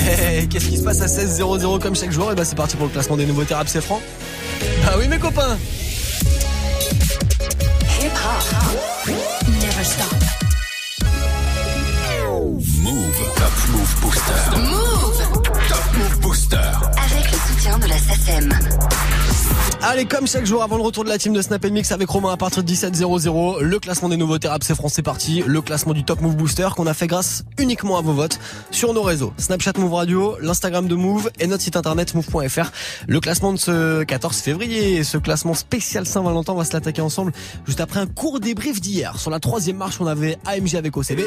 Eh, Qu'est-ce qui se passe à 16-0-0 comme chaque jour? Et bah c'est parti pour le classement des nouveautés rap c'est franc. Bah oui mes copains Hip hop. Never stop. Move. Top Move Booster. Move. Top Move Booster. Avec le soutien de la SACEM. Allez, comme chaque jour avant le retour de la team de Snap Mix avec Romain à partir de 17.00, le classement des nouveautés rap c'est français parti, le classement du Top Move Booster qu'on a fait grâce uniquement à vos votes sur nos réseaux, Snapchat Move Radio, l'Instagram de Move et notre site internet move.fr. Le classement de ce 14 février, ce classement spécial Saint-Valentin, on va se l'attaquer ensemble juste après un court débrief d'hier. Sur la troisième marche, on avait AMG avec OCB.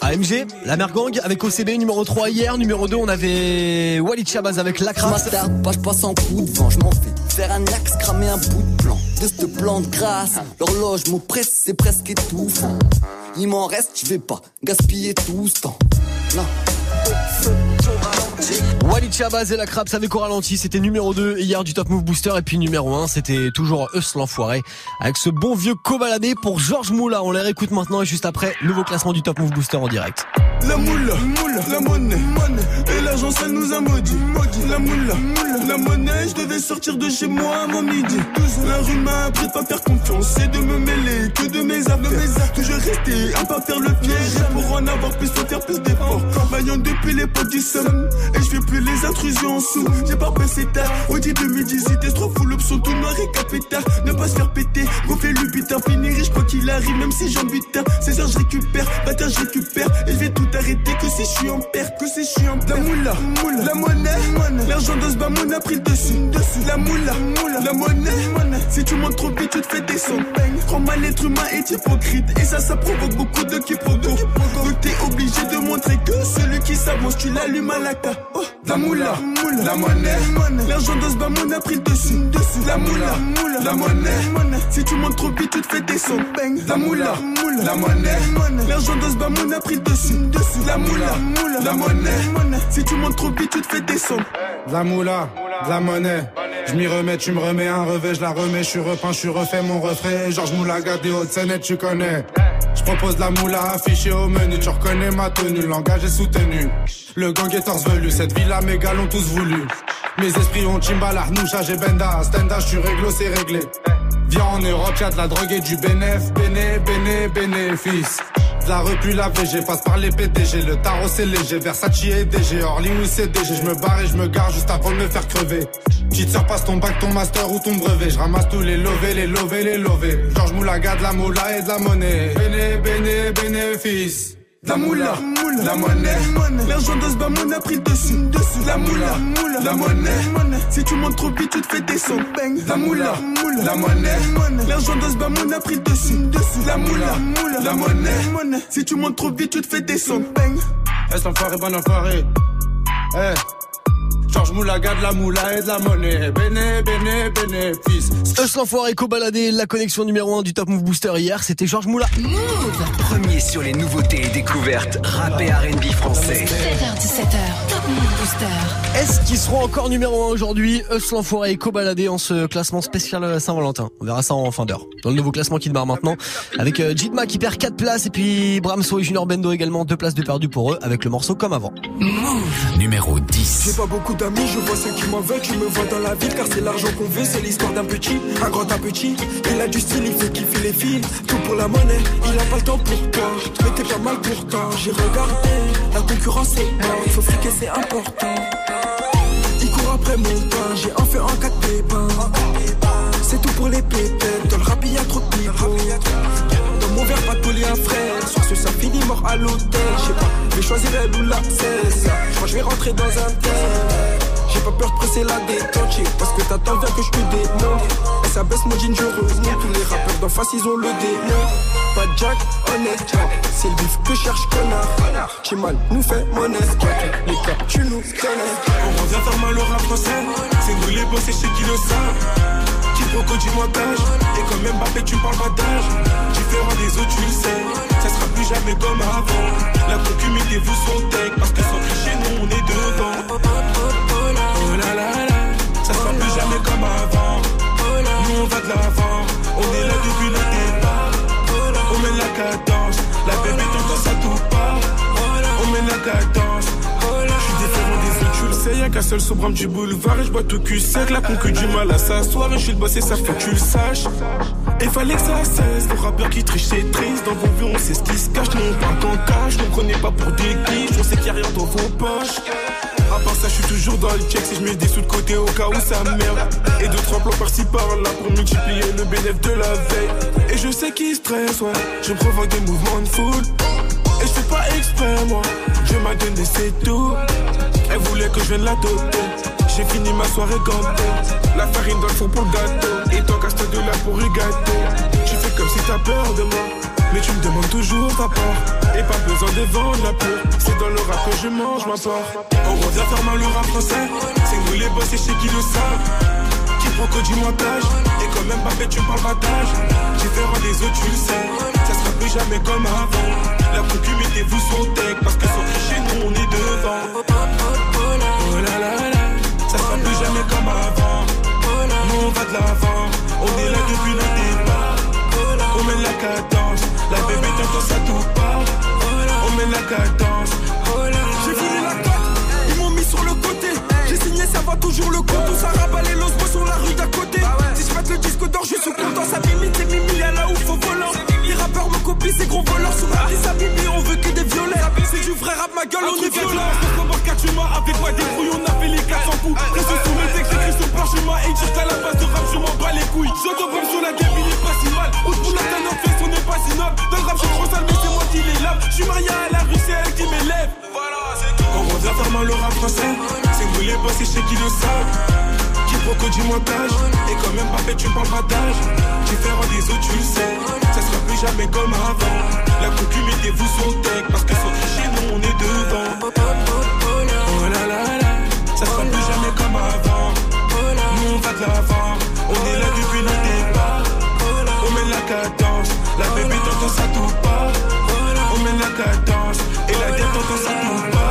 AMG, la mère gang avec OCB numéro 3 hier, numéro 2 on avait Walid Chabaz avec Lacra. m'attarde pas, je passe en coup de vent, je m'en fais faire un axe, cramer un bout de plan. De ce plan de grâce, l'horloge m'oppresse, c'est presque étouffant. Il m'en reste, je vais pas gaspiller tout ce temps. Non. Walid Chabaz et la Craps avec au ralenti, c'était numéro 2 hier du Top Move Booster et puis numéro 1 c'était toujours Eus l'enfoiré avec ce bon vieux cobaladé pour Georges Moula. On les réécoute maintenant et juste après, nouveau classement du Top Move Booster en direct. La moula, la monnaie, et l'argent ça nous a maudit. La moula, la monnaie, je devais sortir de chez moi mon midi. La rue m'a appris de pas faire confiance et de me mêler que de mes affaires. Toujours rester à pas faire le piège. Pour en avoir plus, faut faire plus d'efforts. Travaillant depuis l'époque du somme, et je fais plus les intrusions en sous. J'ai pas passé tard, au dit 2018, t'es trop fou, l'option tout noir et capétard. Ne pas se faire péter, gonfler le butin, finir riche quoi qu'il arrive, même si j'en butin. 16 heures, je récupère, bâtard, je récupère, et je vais tout arrêter. Que si je suis en perte, que si je suis en perte. La moula, la monnaie, l'argent de ce bamoun a pris le dessus. La moula, la monnaie, si tu montes trop vite, tu te fais descendre. Prends mal l'être humain est hypocrite, et ça, ça provoque beaucoup de quiproquos. Donc t'es obligé de montrer que celui qui s'avance, tu l'allumes à la ca. Oh, la moula, la monnaie, l'argent de ce bamoun a pris le dessus. La moula, la monnaie, si tu montes trop vite, tu te fais descendre. La moula, la monnaie, l'argent de ce bamoun a pris le dessus. La moula, la monnaie, si tu montes trop vite, tu te fais descendre. De la moula, la monnaie. Je m'y remets, tu me remets un revêt, je la remets, je suis repeint, je suis refait mon refrain. Georges Moulaga des Hautes-Seine, tu connais. Je propose la moula affichée au menu, tu reconnais ma tenue, le langage est soutenu. Le gang est torse velu, cette villa gars l'ont tous voulu. Mes esprits ont Chimbala, Noucha, j'ai Benda, Stenda, je suis réglo, c'est réglé. Viens en Europe, y'a de la drogue et du bénéf, béné, béné, bénéfice. De la rue puis la VG, passe par les PDG, le tarot c'est léger, Versace et DG, Orly ou CDG, je me barre et je me gare juste avant de me faire crever. Petite sœur passe ton bac, ton master ou ton brevet, je ramasse tous les lovés, les lovés, les lovés. Georges Moulaga, de la moula et de la monnaie. Béné, béné, bénéfice. La moula, la monnaie, l'argent de ce a pris le dessus. La moula, la monnaie, si tu montes trop vite, tu te fais descendre. La moula, la monnaie, l'argent de ce a pris le dessus. La moula, la monnaie, si tu montes trop vite, tu te fais descendre. Est-ce enfoiré, bon enfoiré? Eh. Georges Moulaga, de la moula et de la monnaie. Béné, béné, bénéfice. Eus l'enfoiré cobaladé, la connexion numéro 1 du Top Move Booster hier, c'était Georges Moula. Premier sur les nouveautés et découvertes rap et R&B français. 7h17h. Top Move Booster. Est-ce qu'ils seront encore numéro 1 aujourd'hui Eus l'enfoiré cobaladé en ce classement spécial Saint-Valentin? On verra ça en fin d'heure. Dans le nouveau classement qui démarre maintenant, avec euh, Jidma qui perd 4 places et puis Bramso et Junior Bendo également 2 places de perdu pour eux avec le morceau comme avant. Numéro 10. J'ai pas beaucoup d'amis, je vois ceux qui m'en veulent, tu me vois dans la ville car c'est l'argent qu'on veut, c'est l'histoire d'un petit, un grand un petit. Il a du style, il fait kiffer les filles, tout pour la monnaie, il a pas le temps pour toi, mais t'es pas mal pourtant. J'ai regardé, la concurrence est mort, il faut friquer, c'est important. Après mon pain, j'ai un fait en quatre pépins. C'est tout pour les pétettes, dans le rap y a trop de. Dans mon verre, pas de poly un frère. Soir ce ça finit mort à l'hôtel. Je sais pas, je vais choisir elle ou la. Je crois je vais rentrer dans un tel. J'ai pas peur de presser la détente, parce que t'attends bien que je te démonte. Et ça baisse mon jean, je reviens. Tous les rappeurs d'en face, ils ont le démon. Pas de Jack, honnête, c'est le bif que cherche connard. Chimal nous fait monnaie, les cas, tu nous connais. On revient faire mal au rap français C'est nous les boss et chez qui le savent Quiproquo du montage Et quand même Mbappé tu parles pas d'âge Différent des autres tu le sais Ça sera plus jamais comme avant La concu mettez-vous son tech Parce que sans tricher nous on est devant ça sera plus jamais comme avant. Nous on va de l'avant. On est là depuis le départ. On met la cadence. La bébé tendance à tout pas. On met la cadence. Je suis différent des autres, tu le sais. Y'a qu'un seul sobrame du boulevard. Et je bois tout cul sec. La concu du mal à s'asseoir. Et je suis le boss et ça fait que tu le saches. Et fallait que ça cesse, les rappeurs qui trichent c'est triste Dans vos vues on sait ce qui se cache, nous on parle en cash Nous prenez pas pour des clips, on sait qu'il y a rien dans vos poches à part ça, je suis toujours dans le check si je mets des sous de côté au cas où ça merde. Et deux trois plans par-ci par-là pour multiplier le bénéfice de la veille. Et je sais qu'il stresse, ouais. Je provoque des mouvements de foule. Et je fais pas exprès, moi. Je m'a donné c'est tout. Elle voulait que je vienne la doter. J'ai fini ma soirée gantée. La farine dans le fond pour le gâteau. Et toi, casse de là pour y. Tu fais comme si t'as peur de moi. Mais tu me demandes toujours ta part. Et pas besoin de vendre la peur C'est dans le rap que je mange ma part. On revient faire mal le rap français. C'est nous les boss et chez qui le savent. Qui prend du montage. Et quand même pas fait tu parles battage Différent des autres tu le sais. Ça sera plus jamais comme avant. La concu mettez-vous son tech Parce que sur chez nous on est devant. Oh là là là. Ça sera plus jamais comme avant. Nous on va de l'avant. On est là depuis le départ. On met la cadence la bébé t'entend ça tout part. On met la cadence. J'ai voulu la cote, ils m'ont mis sur le côté. J'ai signé, ça va toujours le coup. Tout ça rabalé l'os sur la rue d'à côté. Si je le disque d'or, je suis content. Ça limite, c'est mimi, y'a là où faut volant. Rappeurs me copient, ces gros voleurs. Sous ma vie, ça bibi, on veut que des violets. C'est du vrai rap, ma gueule, on est violent. Comment tu m'as avec moi des couilles, on a fait les 400 coups. Reste sous mes textes, écrit sur parchemin. Et juste à la base de rap, je m'en bats les couilles. J'entends sur la game, il est pas si mal. Au bout de la fait on est pas si noble. Dans le rap, je suis trop sale, mais c'est moi qui les lave. Je suis marié à la rue, c'est elle qui m'élève. Voilà, c'est tout. On revient faire mal le rap français. C'est nous les boss et chez qui le savent. Proco du montage. Et quand même pas fait, tu parles pas d'âge. Différent des autres, tu sais. Ça sera plus jamais comme avant. La concu, mettez-vous son tech. Parce que sur chez nous, on est devant. Oh là là là. Ça sera plus jamais comme avant. Nous, on va de l'avant. On est là depuis le départ. On met la cadence. La bébé t'entend ça tout pas. On met la cadence. Et la tête t'entend ça tout pas.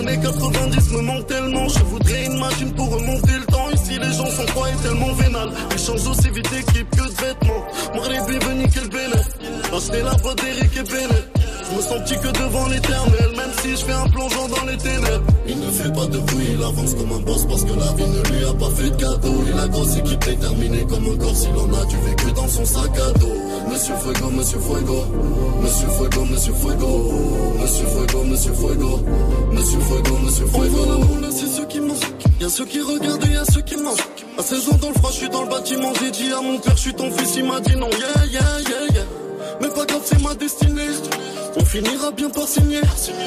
Années 90 me manquent tellement. Je voudrais une machine pour remonter le temps. Ici, les gens sont froids et tellement vénales. Ils changent aussi vite d'équipe que de vêtements. Les bienvenus, quel bénéfice. Acheter la voix d'Eric et Bennett. Je me sens petit que devant l'éternel, même si je fais un plongeon dans les ténèbres. Il ne fait pas de bruit, il avance comme un boss parce que la vie ne lui a pas fait de cadeau. Il a grosse équipe déterminée comme un corps, s'il en a du vécu dans son sac à dos. Monsieur Fuego, Monsieur Fuego, Monsieur Fuego, Monsieur Fuego, Monsieur Fuego, Monsieur Fuego, Monsieur Fuego, Monsieur Fuego. La moule, c'est ceux qui mangent. Y'a ceux qui regardent et y'a ceux qui mangent. À 16 ans dans le froid, je suis dans le bâtiment. J'ai dit à mon père, je suis ton fils, il m'a dit non. Yeah, yeah, yeah, yeah. Mais pas grave, c'est ma destinée. Finira bien par signer.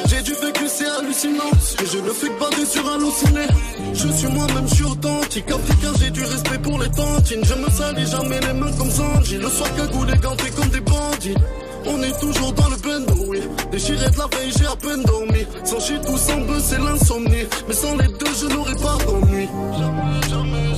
J'ai du vécu, c'est hallucinant. Et je ne fais que bader sur halluciné. Je suis moi-même, je suis authentique. Africain, j'ai du respect pour les tantines. Je me salis jamais les mains comme Sanji. Le soir, cagoulé, ganté comme des bandits. On est toujours dans le bendo, oui. Déchiré de la veille, j'ai à peine dormi. Sans shit ou sans buzz, c'est l'insomnie. Mais sans les deux, je n'aurais pas d'ennui. Jamais, jamais.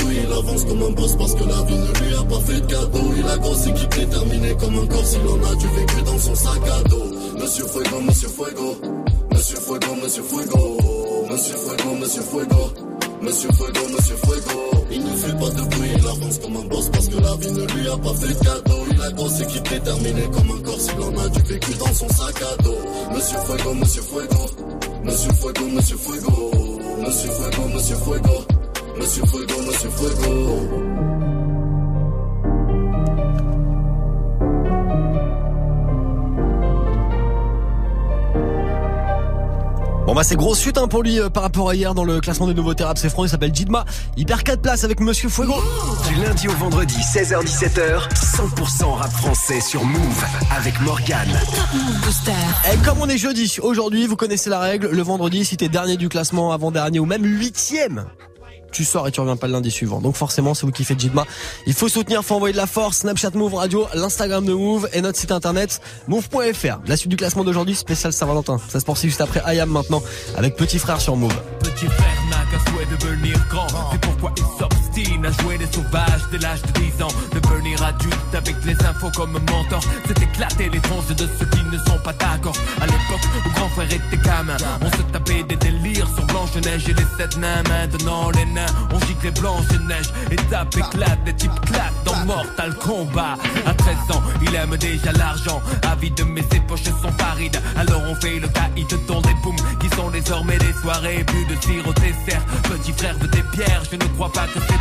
Il avance comme un boss parce que la vie ne lui a pas fait de cadeau. Il a grosse équipe déterminée comme un corps, s'il en a du vécu dans son sac à dos. Monsieur Fuego, Monsieur Fuego, Monsieur Fuego, Monsieur Fuego, Monsieur Fuego, Monsieur Fuego, Monsieur Fuego, Monsieur Fuego. Il ne fait pas de bruit, il avance comme un boss parce que la vie ne lui a pas fait de cadeau. Il a grosse équipe déterminée comme un corps, s'il en a du vécu dans son sac à dos. Monsieur Fuego, Monsieur Fuego, Monsieur Fuego, Monsieur Fuego, Monsieur Fuego, Monsieur Fuego, Monsieur Fuego, Monsieur Fuego. Bon bah c'est grosse chute hein, pour lui euh, par rapport à hier dans le classement des nouveaux thérapes. C'est franc, il s'appelle Jidma. Il perd 4 places avec Monsieur Fuego. Du lundi au vendredi, 16h-17h, 100% rap français sur Move avec Morgane. Et comme on est jeudi, aujourd'hui vous connaissez la règle, le vendredi si t'es dernier du classement, avant-dernier ou même huitième, tu sors et tu reviens pas le lundi suivant. Donc forcément, c'est vous qui faites Jidma. Il faut soutenir, faut envoyer de la force. Snapchat Move Radio, l'Instagram de Move et notre site internet move.fr. La suite du classement d'aujourd'hui, spécial Saint-Valentin. Ça se poursuit juste après Ayam maintenant avec Petit Frère sur Move. Petit frère n'a qu'un souhait de devenir grand. C'est pourquoi il s'obstine à jouer les sauvages dès l'âge de 10 ans. Devenir adulte avec les infos comme mentor. C'est éclater les tronches de ceux qui ne sont pas d'accord. À l'époque où grand frère était gamin, on se tapait des délires sur Blanche-Neige et les sept nains. Maintenant les nains, on gicle les Blanche-Neige. Étape éclate, des types claquent dans Mortal Kombat. À 13 ans, il aime déjà l'argent. Avide, mais ses poches sont parides. Alors on fait le caïd dans des booms qui sont désormais des soirées. Plus de au dessert. Petit frère veut des pierres, je ne crois pas que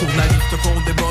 Les journalistes font des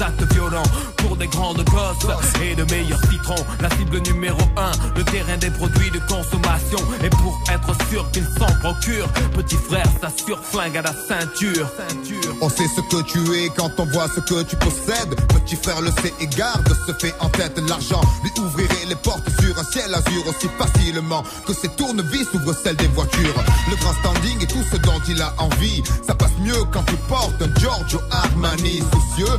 actes violents Pour des grandes gosses et de meilleurs citrons La cible numéro 1, le terrain des produits de consommation Et pour être sûr qu'ils s'en procurent Petit frère s'assure flingue à la ceinture On sait ce que tu es quand on voit ce que tu possèdes. Petit frère le sait et garde se fait en tête l'argent. Lui ouvrirait les portes sur un ciel azur aussi facilement que ses tournevis ouvrent celles des voitures. Le grand standing et tout ce dont il a envie. Ça passe mieux quand tu portes un Giorgio Armani soucieux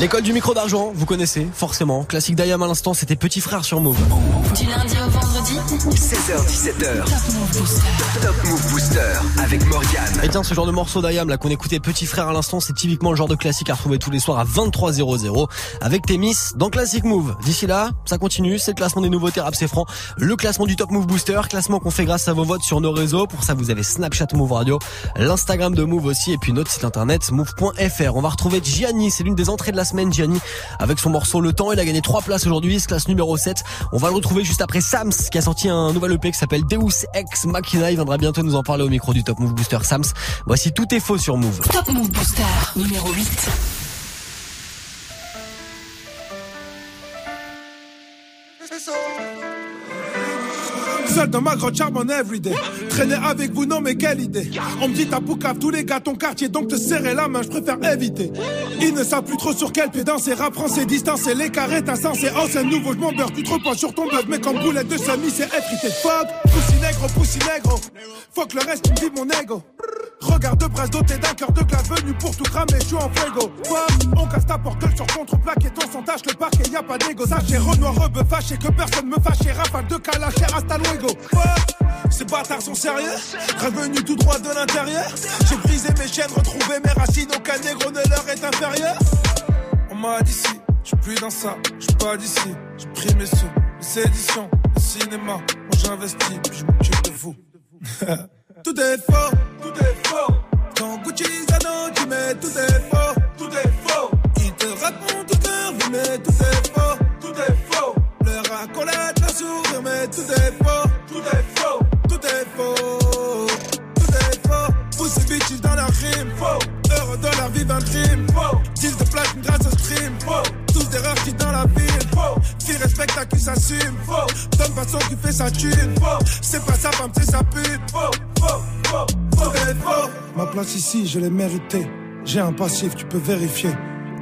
L'école du micro d'argent, vous connaissez forcément. Classique d'Ayam à l'instant, c'était Petit Frère sur vendredi. 16h-17h, Top Move Booster. Avec Morgane. Et tiens, ce genre de morceau d'Ayam là qu'on écoutait Petit Frère à l'instant, c'est typiquement le genre de classique à retrouver tous les soirs à 23h00 avec Témis dans Classic Move. D'ici là, ça continue, c'est le classement des nouveautés rap c'est franc, le classement du Top Move Booster, classement qu'on fait grâce à vos votes sur nos réseaux. Pour ça, vous avez Snapchat Move Radio, l'Instagram de Move aussi et puis notre site internet move.fr. On va retrouver Gianni, c'est l'une des entrées de la semaine Gianni avec son morceau Le Temps, il a gagné 3 places aujourd'hui, classe numéro 7. On va le retrouver juste après Sams qui a un nouvel EP qui s'appelle Deus Ex Machina, il viendra bientôt nous en parler au micro du Top Move Booster Sams. Voici Tout est faux sur Move. Top Move Booster. Numéro 8. Seul dans ma grotte charbonne everyday. Traîner avec vous, non mais quelle idée. On me dit t'as poucave tous les gars ton quartier, donc te serrer la main, je préfère éviter. Ils ne savent plus trop sur quel pied danser, rap français, distance et les carrés insensés. Oh c'est nouveau, je beurre, tu te reposes sur ton bluff, mais comme boulette de semi, c'est effrité. Fuck, poussi négro, poussi négro. Fuck le reste, tu me dis mon ego. Regard de presse doté d'un cœur de glace venu pour tout cramer, je suis en fuego. On casse ta porte sur contre-plaque et ton tâche le parquet, y a pas d'égo. Sachez Renoir rebeu fâché que personne me fâche, rafale de calacher hasta luego. Ces bâtards sont sérieux, revenu tout droit de l'intérieur. J'ai brisé mes chaînes, retrouvé mes racines, aucun négro ne leur est inférieur. On m'a dit si, je suis plus dans ça, je suis pas d'ici. J'ai pris mes sous, les éditions, le cinéma, moi j'investis, puis je m'occupe de vous. tout est faux. Quand Gucci Zano, tu mets tout est faux, tout est faux. Ils te racontent toute leur vie, mais tout est faux, tout est faux. Leur accolade, leur sourire, mais tout est faux, tout est faux, tout est faux, tout est faux. Poussez bitches dans la rime, faux. Heureux dans la vie d'un crime, faux. Deal de platine grâce au stream, faux. Des qui dans la ville, faux. Respecte à qui s'assume, faux. Donne façon qui fait sa thune. C'est pas sa femme, c'est sa pute, faux, faux, faux, faux, faux. Ma place ici, je l'ai méritée. J'ai un passif, tu peux vérifier.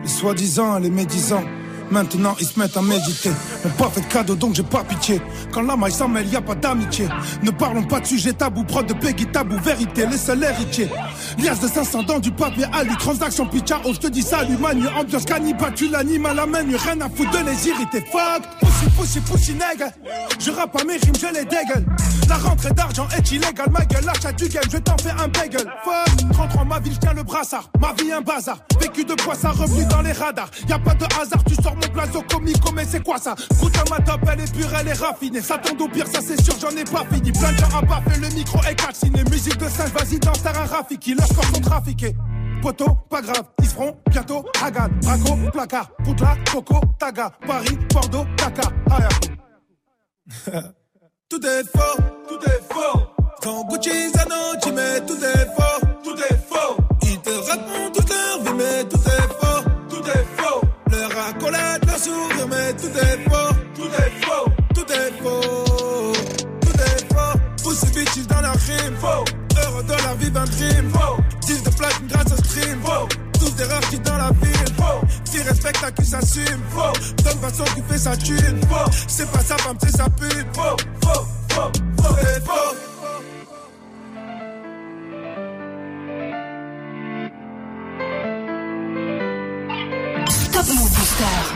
Les soi-disant, les médisants. Maintenant ils se mettent à méditer. Mais pas fait de cadeau donc j'ai pas pitié. Quand la maille s'en mêle, y a pas d'amitié. Ne parlons pas de sujet tabou, prod de Peggy tabou, vérité, les seuls héritiers. Lias de 500 dans du papier à lui, transaction pitcha, oh je te dis salut, manu, ambiance cannibale, tu l'animes à la main, rien à foutre de les irriter. Fuck, pussy, pussy, pussy, nègre. Je rappe à mes rimes, je les dégueule. La rentrée d'argent est illégale, ma gueule, l'achat du game, je t'en fais un bagel. Fuck, 33 ma ville, je tiens le brassard. Ma vie un bazar, vécu de poisson, revenu dans les radars. Y a pas de hasard, tu sors mon plazo comico, mais c'est quoi ça? Goûte à ma top, elle est pure, elle est raffinée. Ça tombe au pire, ça c'est sûr, j'en ai pas fini. Plein de gens à baffer, le micro est calciné. Musique de singe, vas-y, danse, t'as un Rafiki. Leurs corps sont trafiqués. Poto, pas grave, ils seront bientôt Hagan, Braco, placard, Poutla, Coco, Taga, Paris, Bordeaux, Dakar, Ayako. tout est faux, tout est faux. Quand Gucci Zano, tu mets tout est faux, tout est faux. Ils te racontent toute leur vie, mais tout Leur accolade, leur sourire, mais tout est faux, tout est faux, tout est faux, tout est faux. Bitches dans la rime, faux. Heureux dans la vie d'un crime, faux. Deal de platine grâce au stream, faux. Tous des rares qui dans la ville, faux. Qui respecte à qui s'assume, faux. Donne façon qui fait sa thune, faux. C'est pas sa femme, c'est sa pute, faux, faux, faux, faux.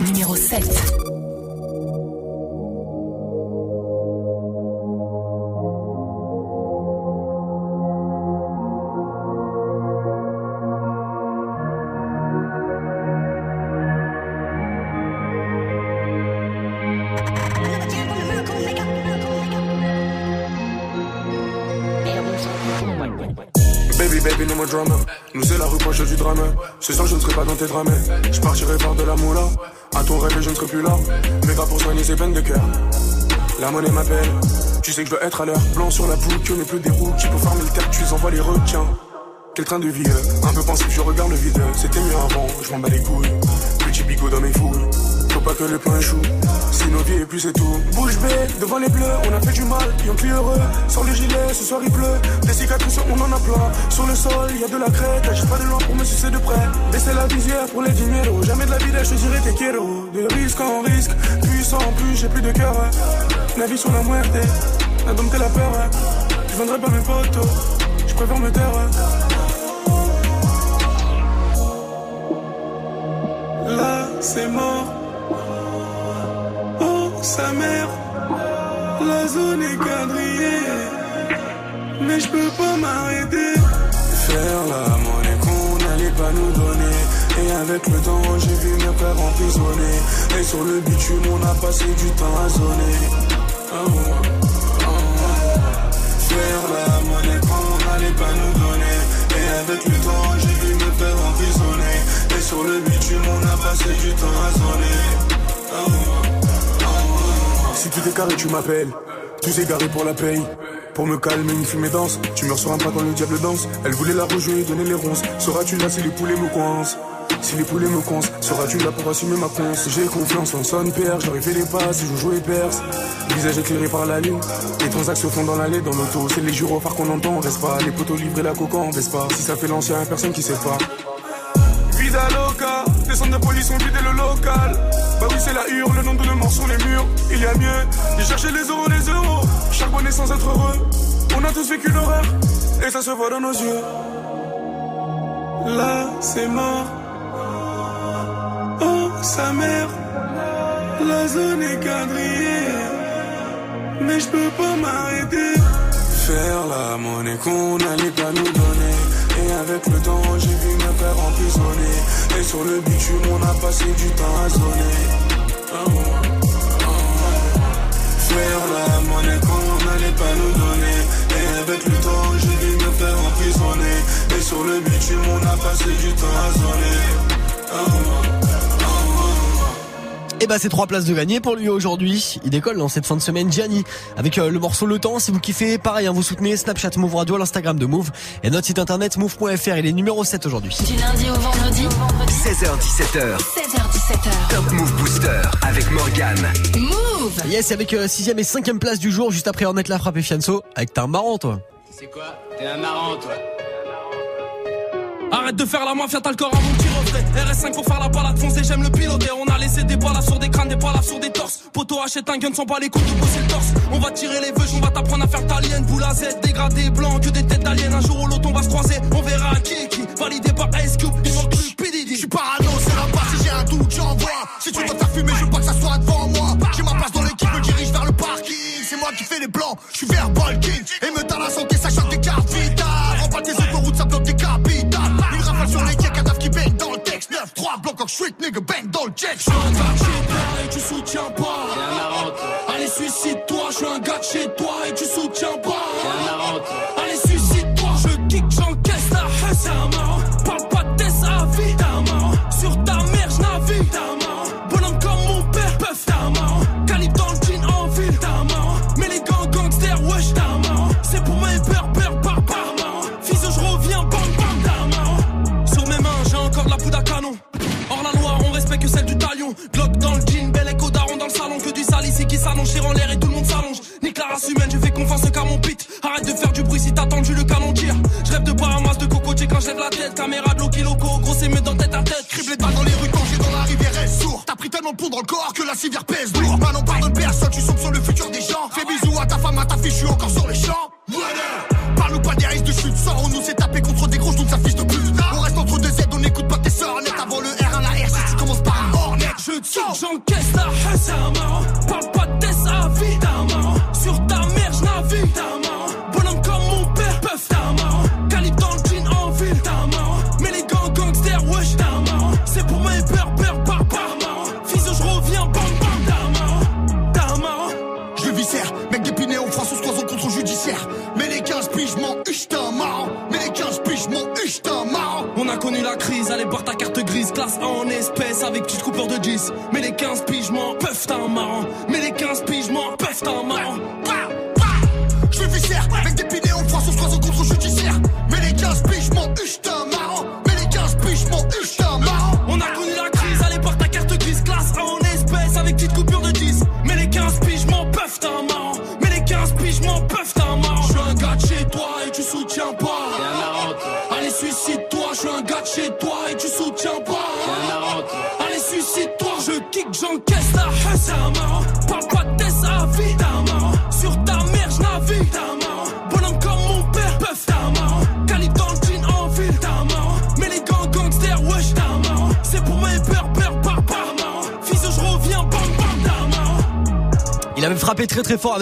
Numéro 7. Dans tes drames. Je partirai voir de la moula. À ton rêve, je ne serai plus là. Mais va pour soigner ces peines de cœur. La monnaie m'appelle. Tu sais que je dois être à l'heure. Blanc sur la poule, que n'est plus des roues. Qui pour farmer le cactus, envoie les requins. Quel train de vie, euh, un peu pensif, je regarde le vide. C'était mieux avant, je m'en bats les couilles. Petit bigot dans mes fouilles. Pas que le plan échoue. Si nos vies et puis c'est tout. Bouge bée, devant les bleus, on a fait du mal, puis on plus heureux. Sans le gilet, ce soir il pleut. Des cicatrices, on en a plein. Sur le sol, y a de la crête. Agis pas de loin pour me sucer de près. Baisser la visière pour les dinero. Jamais de la vie, je te dirai tes kéros. De risque en risque, puissant en plus, j'ai plus de cœur. La vie sur la muerte, la dompter la peur. Je vendrai pas mes photos, je préfère me taire. Là, c'est mort. Sa mère. La zone est quadrillée. Mais je peux pas m'arrêter. Faire la monnaie qu'on n'allait pas nous donner. Et avec le temps, j'ai vu mes frères emprisonnés. Et sur le bitume, on a passé du temps à zoner. Faire la monnaie qu'on n'allait pas nous donner. Et avec le temps, j'ai vu me faire emprisonner. Et sur le bitume, on a passé du temps à zoner. Tout est carré, tu m'appelles. Tous égarés pour la paye. Pour me calmer, une fumée danse. Tu meurs sur un pas quand le diable danse. Elle voulait la rejouer, donner les ronces. Seras-tu là si les poulets me coincent? Si les poulets me coincent, seras-tu là pour assumer ma conce? J'ai confiance en son père, j'aurais fait les passes, je joue et perce. Visage éclairé par la lune, les transactions font dans l'allée, dans l'auto. C'est les gyrophares qu'on entend, reste pas? Les poteaux livrés la coca, on baisse pas? Si ça fait l'ancien, personne qui sait pas. Loca, les centres de police ont vidé le local. Bah oui, c'est la hurle, le nom de nos morts sur les murs. Il y a mieux, j'ai cherché les euros, les euros. Charbonné sans être heureux. On a tous vécu l'horreur, et ça se voit dans nos yeux. Là, c'est mort. Oh, sa mère, la zone est quadrillée. Mais je peux pas m'arrêter. Faire la monnaie qu'on allait pas nous donner. Avec le temps, j'ai vu mes pères emprisonnés. Et sur le bitume, on a passé du temps à oh. Faire la monnaie qu'on allait pas nous donner. Et avec le temps, j'ai vu mes pères emprisonnés. Et sur le bitume, on a passé du temps à zoner. Et bah c'est trois places de gagner pour lui aujourd'hui. Il décolle dans cette fin de semaine Gianni avec euh, le morceau Le Temps. Si vous kiffez, pareil, hein, vous soutenez Snapchat Move Radio, l'Instagram de Move et notre site internet move.fr. Il est numéro 7 aujourd'hui. Du lundi au vendredi, 16h17h, 16h17h. Top Move Booster avec Morgan. Move Yes, avec 6 et 5 place du jour, juste après remettre la frappe et Fianso. Avec t'es un marrant toi. C'est quoi? T'es un marrant, toi. Arrête de faire la mafia, t'as le corps à mon petit reflet. RS5 pour faire la balade foncée, j'aime le piloter. On a laissé des balles sur des crânes, des balles sur des torses. Poto achète un gun sans pas les coups de bosser le torse. On va tirer les vœux, on va t'apprendre à faire ta lienne. Boule à Z, dégradé blanc, que des têtes d'aliens. Un jour ou l'autre, on va se croiser. On verra qui est qui. Validé par Ice Cube, il manque plus PDD. Je suis parano, c'est la base, si j'ai un doute, j'envoie. Si tu dois faire fumer, je veux pas que ça soit devant moi. J'ai ma place dans l'équipe, me dirige vers le parking. C'est moi qui fais les blancs, je suis verbal king. Et me donne la santé, ça des cartes. 9, 3, bloc en street, nigga, bang dans le jet. Je suis un gars de chez toi et tu soutiens pas. Allez, suicide-toi, je suis un gars de chez toi et tu soutiens pas. Race humaine, je fais confiance qu'à mon pit. Arrête de faire du bruit si t'as tendu le canon tire. Je rêve de masse de cocotier quand je lève la tête. Caméra de Loki Loco, gros c'est mieux dans tête à tête. Criblé de balles dans les rues, congé dans la rivière est sourd. T'as pris tellement de poudre dans le corps que la civière pèse lourd. Pardonne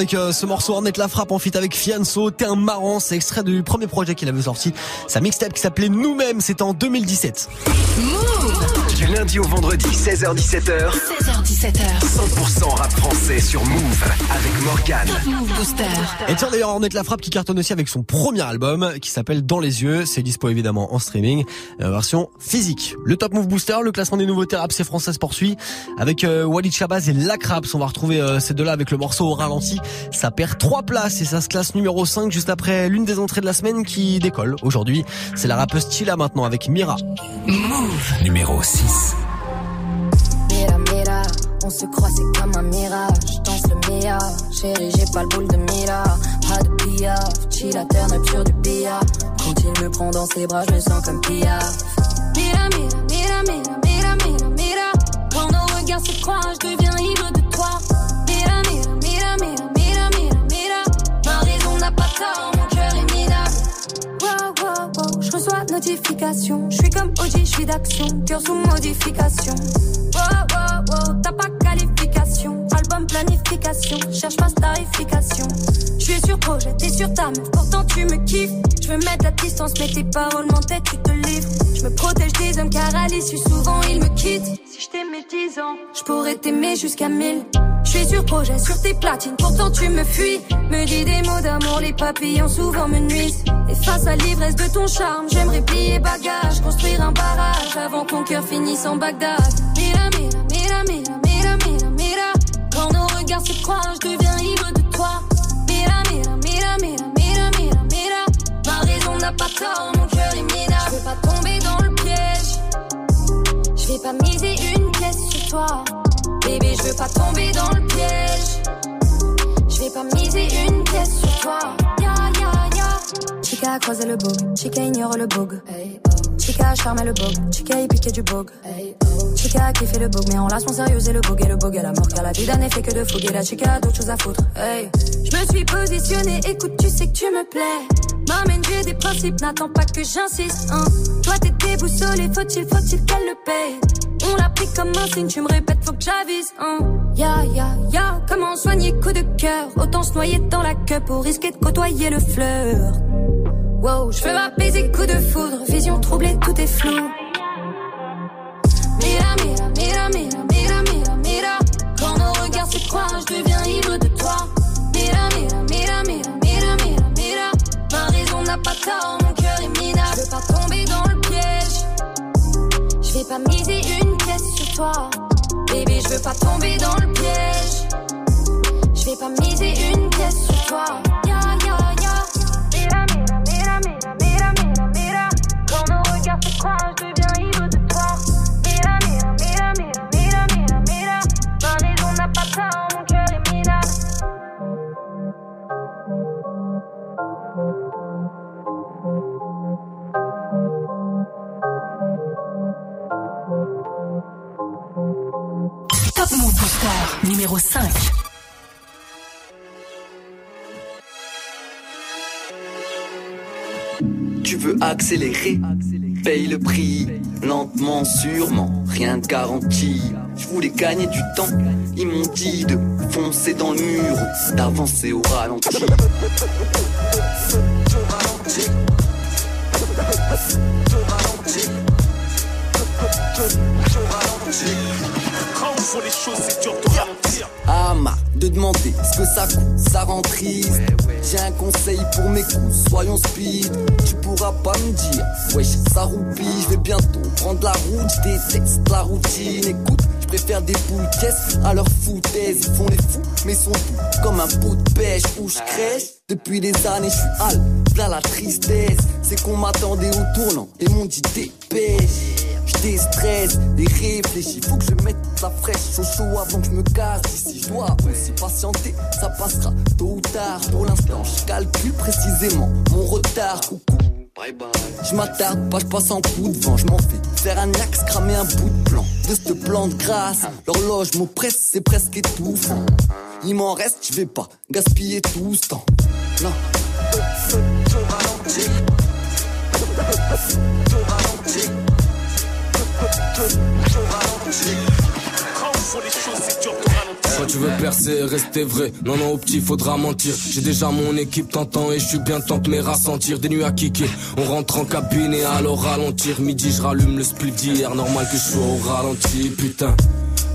avec euh, ce morceau Ornette la frappe en fit avec Fianso. T'es un marrant, c'est extrait du premier projet qu'il avait sorti. Sa mixtape qui s'appelait Nous-mêmes, c'était en 2017. Du lundi au vendredi, 16h17h, 16h17h. 100% rap français sur Move avec Morgan. Top Move Booster. Et tiens d'ailleurs Ornette la frappe qui cartonne aussi avec son premier album qui s'appelle Dans les yeux. C'est dispo évidemment en streaming, euh, version physique. Le Top Move Booster, le classement des nouveautés rap c'est français se poursuit avec euh, Walid Chabaz et Lacraps. On va retrouver euh, ces deux-là avec le morceau au ralenti. Ça perd trois places et ça se classe numéro 5 juste après l'une des entrées de la semaine qui décolle aujourd'hui. C'est la rappeuse Tila maintenant avec Mira. Numéro 6. On se croit, c'est comme un mirage. Danse le mia, chérie, j'ai pas le boule de mira. Pas de piaf, chilla, turn sur du billard. Quand il me prend dans ses bras, je me sens comme piaf. Mira, mira, mira, mira, mira, mira. Quand nos regards se croisent, je deviens ivre de rédaction, cœur sous modification. Wow, wow, wow, t'as pas qualification. Album planification, cherche pas starification. Je suis sur projet, t'es sur ta meuf, pourtant tu me kiffes. Je veux mettre la distance, mais tes paroles m'entêtent, tu te livres. Je me protège des hommes car à l'issue souvent ils me quittent. Si je t'aimais 10 ans, je pourrais t'aimer jusqu'à 1000. Je suis sur projet, sur tes platines, pourtant tu me fuis. Me dis des mots d'amour, les papillons souvent me nuisent. Et face à l'ivresse de ton charme, j'aimerais plier bagage, construire un barrage avant qu'on cœur finisse en Bagdad. Mira, mira, mira, mira, mira, mira, mira. Quand nos regards se croisent, je deviens ivre de toi. Mira, mira, mira, mira, mira, mira, mira. Ma raison n'a pas tort, mon cœur est minable. Je veux pas tomber dans le piège. Je vais pas miser une pièce sur toi. Bébé, je veux pas tomber dans le piège. Je vais pas miser une pièce sur toi. Ya, ya, ya. Chica a croisé le bug, Chica ignore le bug. Chica a charmé le bug, Chica a piqué du bug. Chica a kiffé le bug, mais en relation sérieuse et le bug et le bug à la mort. Car la vie d'un effet que de fouguer la chica a d'autres choses à foutre. Hey. Je me suis positionnée, écoute, tu sais que tu me plais. M'amène, j'ai des principes, n'attends pas que j'insiste. Hein. Toi t'es déboussolé, faut-il, faut-il qu'elle le paye. Comme un signe, tu me répètes, faut que j'avise. Hein. Ya, ya, ya, comment soigner coup de cœur? Autant se noyer dans la queue pour risquer de côtoyer le fleur. Wow, je veux m'apaiser coup de foudre, vision troublée, tout est flou. Mira, mira, mira, mira, mira, mira, mira. Quand nos regards se croisent, je deviens ivre de toi. Mira, mira, mira, mira, mira, mira, mira. Ma raison n'a pas tort, mon cœur est minable. Je veux pas tomber dans le piège. Je vais pas miser une sur toi. Bébé, je veux pas tomber dans le piège. Je vais pas miser une pièce sur toi. Numéro 5. Tu veux accélérer, paye le prix, lentement, sûrement, rien de garanti. Je voulais gagner du temps, ils m'ont dit de foncer dans le mur, d'avancer au ralenti. Quand on les choses, c'est dur de ralentir. Ah marre de demander ce que ça coûte, ça rend triste. J'ai un conseil pour mes coups, soyons speed. Tu pourras pas me dire, wesh, ça roupille. Je vais bientôt prendre la route, je déteste la routine. Écoute, je préfère des boules caisses à leur foutaise. Ils font les fous, mais sont doux comme un pot de pêche où je crèche. Depuis des années, je suis hal, plein la tristesse. C'est qu'on m'attendait au tournant et m'ont dit dépêche. Je déstresse et réfléchis. Faut que je mette la fraîche au chaud avant que je me casse. Si je dois aussi patienter, ça passera tôt ou tard. Pour l'instant, je calcule précisément mon retard. Coucou. Je m'attarde pas, je passe en coup de vent, je m'en fais faire un axe, cramer un bout de plan de cette plante grasse. L'horloge m'oppresse, c'est presque étouffant. Il m'en reste, je vais pas gaspiller tout ce temps. Non. Quand on Quand tu veux percer, rester vrai. Non, non, au petit, faudra mentir. J'ai déjà mon équipe t'entend et je suis bien temps de me rassentir. Des nuits à kicker. On rentre en cabine et alors ralentir. Midi, je rallume le split d'hier. Normal que je sois au ralenti, putain.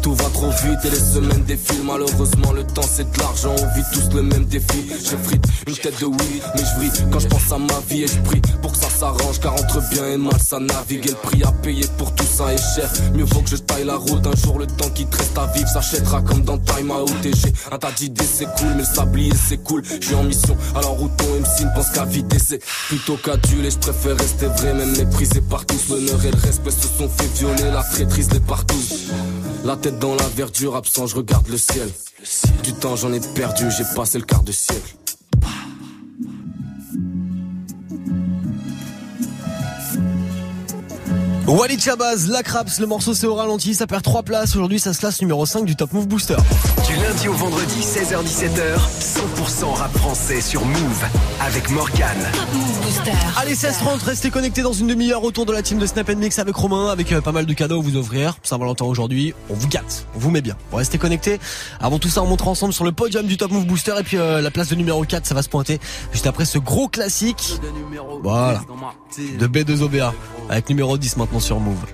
Tout va trop vite et les semaines défilent. Malheureusement, le temps c'est de l'argent. On vit tous le même défi. J'ai frite une tête de oui, mais je vrille quand je pense à ma vie et je prie pour que ça s'arrange. Car entre bien et mal, ça navigue. Et le prix à payer pour tout ça est cher. Mieux vaut que je taille la route. Un jour, le temps qui te reste à vivre s'achètera comme dans Time Out. Et j'ai un tas d'idées, c'est cool, mais le sablier c'est cool. Je en mission, alors où ton MC ne pense qu'à vider. C'est plutôt qu'aduler. Je préfère rester vrai, même méprisé par tous. L'honneur et le respect se sont fait violer. La traîtrise les partout. La tête dans la verdure, absent, je regarde le ciel. Du temps j'en ai perdu, j'ai passé le quart de siècle. Walid Chabaz, la Craps, le morceau c'est au ralenti, ça perd 3 places. Aujourd'hui, ça se classe numéro 5 du Top Move Booster. Du lundi au vendredi, 16h-17h, 100% rap français sur Move avec Morgan. Allez, 16h30, restez connectés dans une demi-heure autour de la team de Snap Mix avec Romain, avec euh, pas mal de cadeaux à vous offrir. Saint-Valentin aujourd'hui, on vous gâte, on vous met bien. Vous restez connectés. Avant tout ça, on montre ensemble sur le podium du Top Move Booster et puis euh, la place de numéro 4, ça va se pointer juste après ce gros classique. Voilà. De B2OBA avec numéro 10 maintenant sur Move.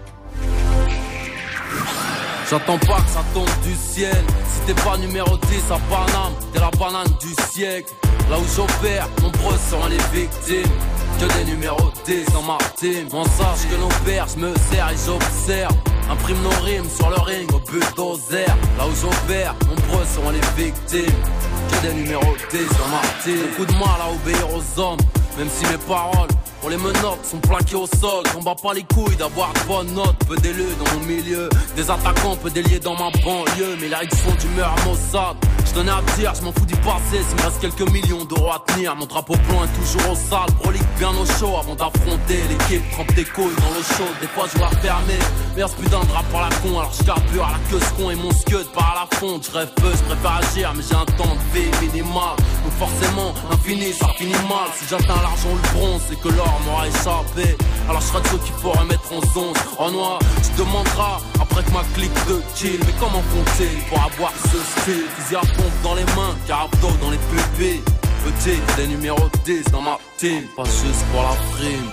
J'attends pas que ça tombe du ciel. Si t'es pas numéro 10 à Paname, t'es la banane du siècle. Là où j'opère, nombreux sont les victimes. Que des numéros 10 dans ma team. On sache que nos pères, je me sers et j'observe. Imprime nos rimes sur le ring au bulldozer. Là où j'opère, nombreux sont les victimes. Que des numéros 10 dans ma team. Beaucoup de mal à obéir aux hommes, même si mes paroles pour les menottes sont plaquées au sol, on bat pas les couilles d'avoir de bonnes notes. Peu d'élus dans mon milieu, des attaquants peu déliés dans ma banlieue. Mais là ils font d'humeur à Mossad. Je tenais à dire, je m'en fous du passé. S'il me reste quelques millions d'euros à tenir, mon drapeau blanc est toujours au sale. Prolique bien au chaud avant d'affronter l'équipe. Trempe tes couilles dans le chaud, des fois je la fermer. Mais ce putain de par la con, alors je carbure à la queue ce con et mon scud par la fonte. Je rêve peu, je préfère agir, mais j'ai un temps de vie minimal. Donc forcément, infini, ça finit mal. Si j'atteins l'argent, le bronze, c'est que l'or Alors je serai de qu'il faut remettre en zone. En noir, tu demanderas après que ma clique de kill. Mais comment compter pour avoir ce style? Fusil à pompe dans les mains, carabdo dans les pupilles. Petit, des numéros 10 dans ma team. Pas juste pour la prime.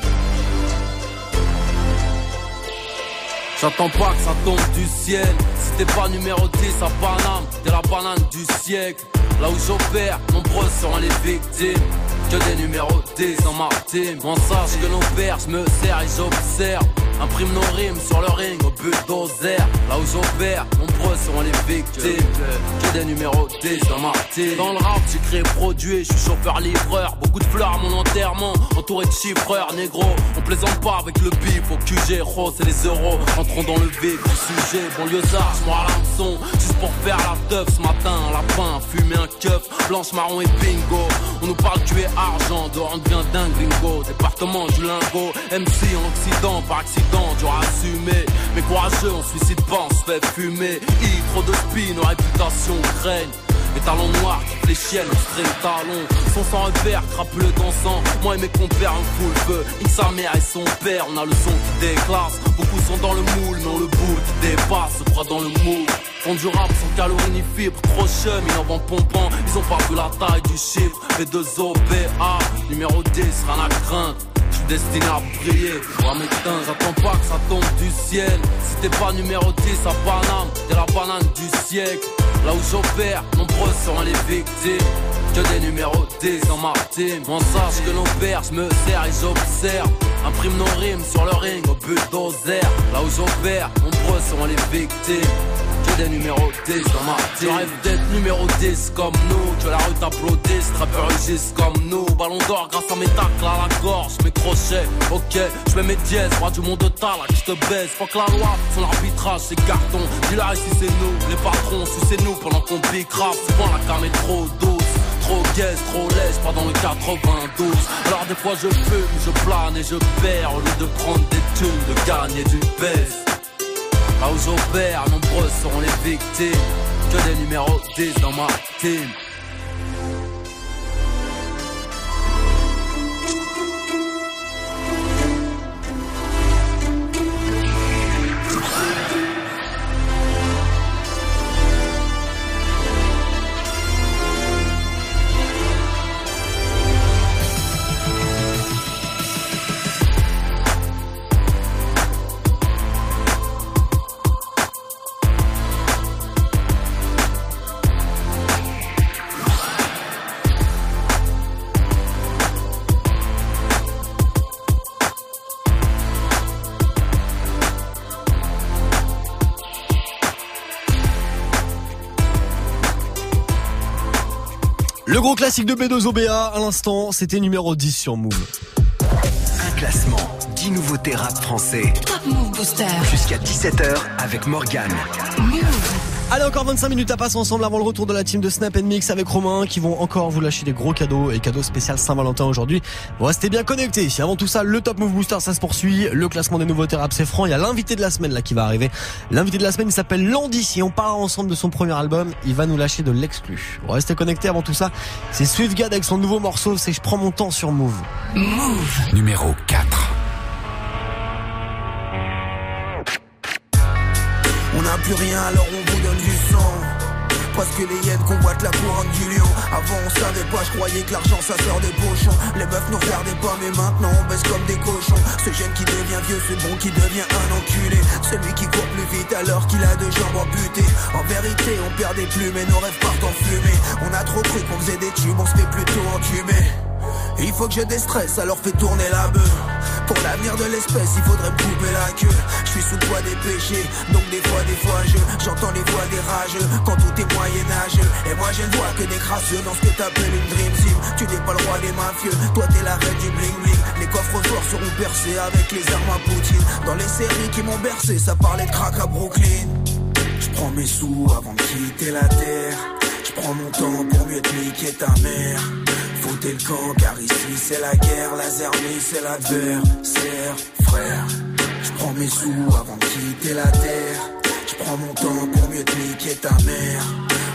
J'attends pas que ça tombe du ciel. Si t'es pas numéro 10 à Paname, t'es la banane du siècle. Là où j'opère, nombreux seront les victimes. Que des numéros 10 dans ma team. On sache que nos pères, me sers et j'observe. Imprime nos rimes sur le ring au bulldozer. Là où j'opère, nombreux seront les victimes. Que des numéros 10 dans ma. Dans le rap, j'ai créé produit, je suis chauffeur-livreur. Beaucoup de fleurs à mon enterrement, entouré de chiffreurs, négro. On plaisante pas avec le bif au QG, rose et les euros. Entrons dans le vif du sujet. Banlieusard, je à l'hameçon. Juste pour faire la teuf ce matin, un lapin, fumer un keuf, blanche, marron et bingo. On nous parle tuer argent, dehors on devient dingue, gringo. Département du lingot, MC en Occident, par accident, dur à assumer. Mais courageux, on suicide pas, on se fait fumer. I, trop de spin, nos réputations craignent. Les talons noirs qui fléchiennent, string talons Son sans repère, crapuleux dansant Moi et mes compères, un full feu X sa mère et son père, on a le son qui déclasse Beaucoup sont dans le moule, mais on le boule. Qui dépasse Se croit dans le moule. Rap sans calories ni fibres, trop chum, ils en vont pompant Ils ont pas vu la taille du chiffre. B2OBA, numéro 10, rien à craindre je suis destiné à briller, à m'éteindre, j'attends pas que ça tombe du ciel. Si t'es pas numéro 10 à Paname, t'es la banane du siècle. Là où j'opère, nombreux seront les victimes. Que des numéros 10 dans ma team. On sache que nos pères, je me sers et j'observe. Imprime nos rimes sur le ring au bulldozer. Là où j'opère, nombreux seront les victimes des numéros 10 dans ma team. rêve d'être numéro 10 comme nous. Que la rue t'applaudisse, trappeur rugissent comme nous. Ballon d'or grâce à mes tacles à la gorge, mes crochets. Ok, je mets mes dièses, roi du monde de talent, je te baisse. Faut que la loi, son arbitrage, c'est carton. Dis-là ici c'est nous, les patrons, c'est nous pendant qu'on pique rap. Souvent la cam est trop douce. Trop gaze, trop laisse, pas dans le 92 Alors des fois je fume, je plane et je perds Au lieu de prendre des thunes, de gagner du baisse Là où j'opère, nombreux seront les victimes. Que des numéros 10 dans ma team. Classique de B2OBA à l'instant, c'était numéro 10 sur Move. Un classement, 10 nouveautés rap français. Top Move Booster. Jusqu'à 17h avec Morgane. Move. Allez, encore 25 minutes à passer ensemble avant le retour de la team de Snap Mix avec Romain qui vont encore vous lâcher des gros cadeaux et cadeaux spécial Saint-Valentin aujourd'hui. Vous restez bien connectés. Avant tout ça, le Top Move Booster, ça se poursuit. Le classement des nouveaux rap, c'est franc. Il y a l'invité de la semaine là qui va arriver. L'invité de la semaine, il s'appelle Landy. Si on parle ensemble de son premier album, il va nous lâcher de l'exclu. Vous restez connectés avant tout ça. C'est Swiftgad avec son nouveau morceau, c'est Je prends mon temps sur Move. Move numéro 4. Plus rien alors on vous donne du sang. Parce que les hyènes convoitent la couronne du lion. Avant on savait pas, je croyais que l'argent ça sort des pochons. Les meufs nous regardaient pas mais maintenant on baisse comme des cochons. Ce jeune qui devient vieux, ce bon qui devient un enculé. Celui qui court plus vite alors qu'il a deux jambes amputées. En vérité on perd des plumes et nos rêves partent en fumée. On a trop cru qu'on faisait des tubes, on se fait plutôt entumer il faut que je déstresse, alors fais tourner la bœuf. Pour l'avenir de l'espèce, il faudrait me couper la queue. Je suis sous le poids des péchés, donc des fois, des fois, je j'entends les voix des rageux quand tout est moyenâgeux. Et moi, je ne vois que des crasseux dans ce que t'appelles une dream team. Tu n'es pas le roi des mafieux, toi t'es la reine du bling bling. Les coffres forts seront percés avec les armes à Poutine. Dans les séries qui m'ont bercé, ça parlait de crack à Brooklyn. Je prends mes sous avant de quitter la terre. Je prends mon temps pour mieux te niquer ta mère. Foutez le camp car ici c'est la guerre, la zermie c'est l'adversaire, frère. Je prends mes sous avant de quitter la terre. Je prends mon temps pour mieux te niquer ta mère.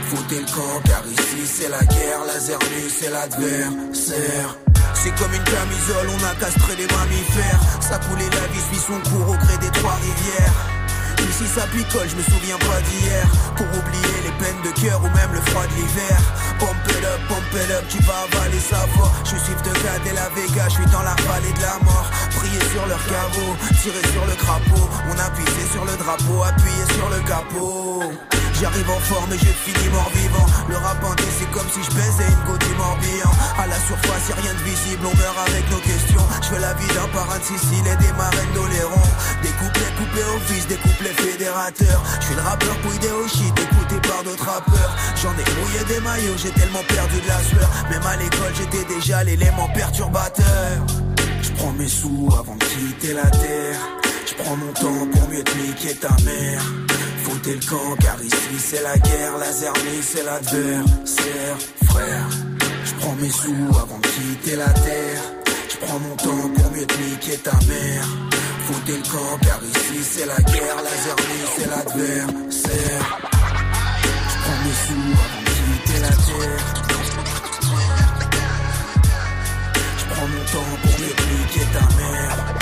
Foutez le camp car ici c'est la guerre, la zermie c'est l'adversaire. C'est comme une camisole, on a castré les mammifères. Ça coulait la vie suit son cours au gré des trois rivières. Ici ça picole, je me souviens pas d'hier. Pour oublier les peines de cœur ou même le froid de l'hiver. Pump it up, pump it up, tu vas avaler sa voix. Je suis de God et la Vega, je suis dans la vallée de la mort. Prier sur leur caveau, tirer sur le crapaud. On a pissé sur le drapeau, appuyé sur le capot J'arrive en forme et je finis mort vivant Le rap c'est comme si je baisais une du morbihan À la surface y'a rien de visible, on meurt avec nos questions. Je fais la vie d'un parrain de Sicile et des marraines d'Oléron. Des couplets couplés au fils, des couplets fédérateurs. Je suis le rappeur pouillé au shit, écouté par d'autres rappeurs. J'en ai mouillé des maillots, j'ai tellement perdu de la sueur. Même à l'école j'étais déjà l'élément perturbateur. Je prends mes sous avant de quitter la terre. Je prends mon temps pour mieux te niquer ta mère Foutez le camp car ici c'est la guerre La zermie c'est l'adversaire Frère. Je prends mes sous avant de quitter la terre. Je prends mon temps pour mieux te ta mère. Foutez le camp car ici c'est la guerre La zermie c'est l'adversaire. Je prends mes sous avant de quitter la terre. Je mon temps pour mieux te ta mère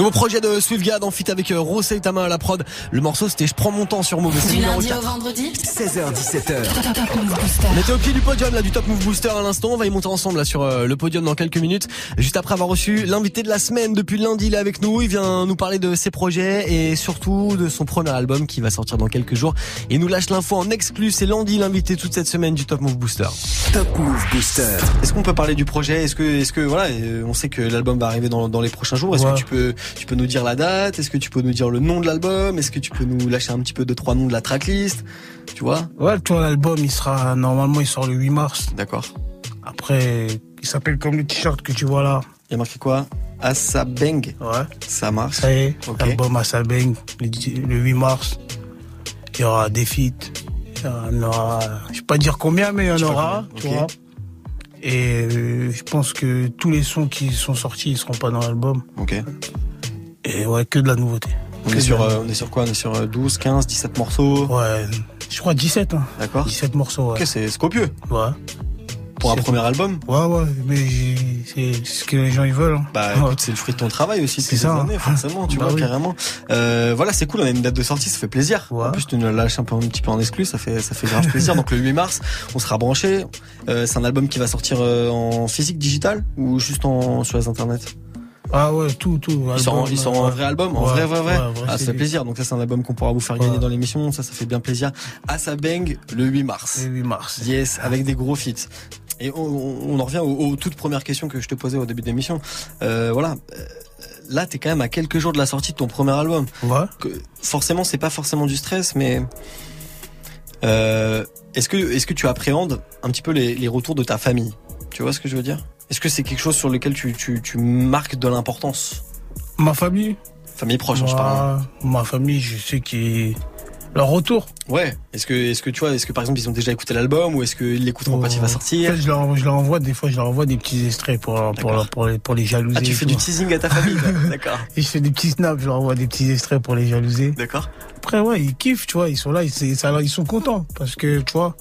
Nouveau projet de Swiftgad en fit avec euh, Rosé et Tama à la prod. Le morceau c'était Je prends mon temps sur Move. C'est Du lundi 4. au vendredi 16h17h. Top Move Booster. On était au pied du podium là du Top Move Booster à l'instant. On va y monter ensemble là sur euh, le podium dans quelques minutes. Juste après avoir reçu l'invité de la semaine depuis lundi, il est avec nous. Il vient nous parler de ses projets et surtout de son premier album qui va sortir dans quelques jours. Il nous lâche l'info en exclu. C'est Landy l'invité toute cette semaine du Top Move Booster. Top Move Booster. Est-ce qu'on peut parler du projet? Est-ce que, est-ce que voilà, euh, on sait que l'album va arriver dans, dans les prochains jours. Est-ce Ouais. que tu peux, tu peux nous dire la date Est-ce que tu peux nous dire le nom de l'album Est-ce que tu peux nous lâcher un petit peu de trois noms de la tracklist Tu vois Ouais, tour l'album, il sera, normalement, il sort le 8 mars. D'accord. Après, il s'appelle comme le t-shirt que tu vois là. Il y a marqué quoi Asabeng. Ouais. Ça marche. Ça y est, l'album le, le 8 mars. Il y aura des feats. Il y en aura, je vais pas dire combien, mais il y en aura, tu vois. Et euh, je pense que tous les sons qui sont sortis, ils seront pas dans l'album. Ok. Et ouais, que de la nouveauté. On est sur, euh, on est sur quoi? On est sur euh, 12, 15, 17 morceaux? Ouais, je crois 17, hein. D'accord. 17 morceaux, ouais. Ok, c'est copieux. Ouais. Pour un premier album. Ouais, ouais, mais c'est ce que les gens ils veulent. hein. Bah Ouais. c'est le fruit de ton travail aussi, C'est ces ça, années, hein. forcément, tu Bah vois, oui. carrément. Euh, voilà, c'est cool, on a une date de sortie, ça fait plaisir. En plus, tu nous lâches un peu un petit peu en exclu, ça fait ça fait grave plaisir. Donc le 8 mars, on sera branché. Euh, c'est un album qui va sortir en physique, digital ou juste en sur les internets? Ah ouais, tout, tout. Ils album, ils sortent en ouais. vrai album, en Ouais, vrai, vrai, vrai. ouais, vrai ah, ça fait plaisir. Donc ça, c'est un album qu'on pourra vous faire gagner dans l'émission. Ça, ça fait bien plaisir. Asa Bang, le 8 mars. Le 8 mars. Yes, avec des gros feats. Et on, on- en revient aux, aux toutes premières questions que je te posais au début de l'émission. Euh, voilà. Euh, Là, t'es quand même à quelques jours de la sortie de ton premier album. Ouais. Que, forcément, c'est pas forcément du stress, mais euh, est-ce que est-ce que tu appréhendes un petit peu les, les retours de ta famille? Tu vois ce que je veux dire? Est-ce que c'est quelque chose sur lequel tu, tu, tu marques de l'importance? Ma famille? Famille proche, hein, je parle. Moi, Ma famille, je sais qu'ils. Leur retour. Ouais. Est-ce que, est-ce que tu vois, est-ce que par exemple ils ont déjà écouté l'album ou est-ce qu'ils l'écouteront quand il va En sortir? Fait, je, leur, je leur envoie des fois, je leur envoie des petits extraits pour, pour, pour, les, pour les jalouser. Ah, tu fais du teasing à ta famille, d'accord. Et je fais des petits snaps, je leur envoie des petits extraits pour les jalouser. D'accord. Après, ouais, ils kiffent, tu vois, ils sont là, ils, ils sont contents. Parce que, tu vois,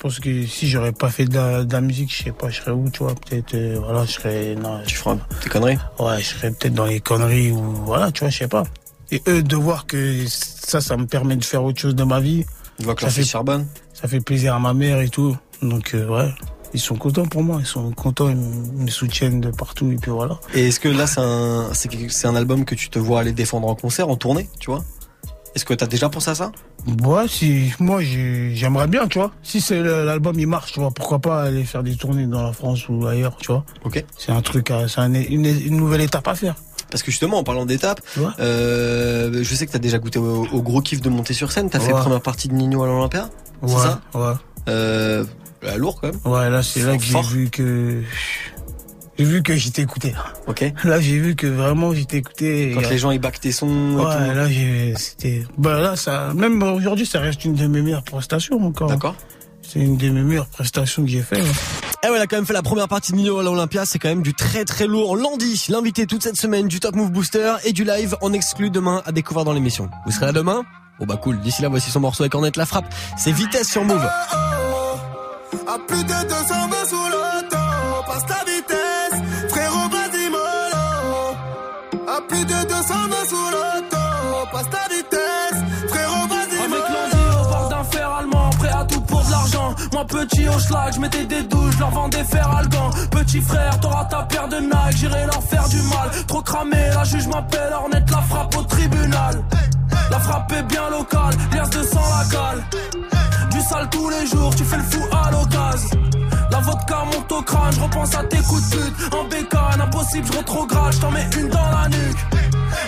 pense que si j'aurais pas fait de la, de la musique, je sais pas, je serais où, tu vois, peut-être, euh, voilà, je serais, non. Tu feras tes conneries? Ouais, je serais peut-être dans les conneries ou, voilà, tu vois, je sais pas. Et eux, de voir que ça, ça me permet de faire autre chose de ma vie. Ils voient que ça fait, charbonne. ça fait plaisir à ma mère et tout. Donc, euh, ouais. Ils sont contents pour moi, ils sont contents, ils me soutiennent de partout et puis voilà. Et est-ce que là, c'est un, c'est un album que tu te vois aller défendre en concert, en tournée, tu vois? Est-ce que t'as déjà pensé à ça? Ouais, si, moi, j'ai- j'aimerais bien, tu vois. Si c'est l'album, il marche, tu vois, pourquoi pas aller faire des tournées dans la France ou ailleurs, tu vois. Ok. C'est un truc, à- c'est un- une, une nouvelle étape à faire. Parce que justement, en parlant d'étapes, euh, je sais que t'as déjà goûté au, au gros kiff de monter sur scène. T'as fait Ouais. la première partie de Nino à l'Olympia C'est Ouais, ça? ouais. euh, bah, Lourd quand même. Ouais, là, c'est là que j'ai vu que, j'ai vu que j'étais écouté. Ok. Là, j'ai vu que vraiment j'étais écouté. Quand Et, les gens ils backent tes sons. et Ouais, tout. là, j'ai, c'était, bah là, ça, même aujourd'hui, ça reste une de mes meilleures prestations encore. D'accord. C'est une de mes meilleures prestations que j'ai fait. Eh ouais, elle a quand même fait la première partie de Nino à l'Olympia. C'est quand même du très très lourd. Landy, l'invité toute cette semaine du Top Move Booster et du live en exclu demain à découvrir dans l'émission. Vous serez là demain? Oh bah cool. D'ici là, voici son morceau avec Ornette La Frappe. C'est Vitesse sur Move. À plus de 200 Petit au schlag, je mettais des douches, leur vendais fer algan. Petit frère, t'auras ta paire de Nike, j'irai leur faire du mal. Trop cramé, la juge m'appelle, Ornette la frappe au tribunal. La frappe est bien locale, lias de sang la cale. Du sale tous les jours, tu fais le fou à l'occasion. La vodka monte au crâne, je repense à tes coups de pute. En bécane, impossible, je rétrograde, je t'en mets une dans la nuque.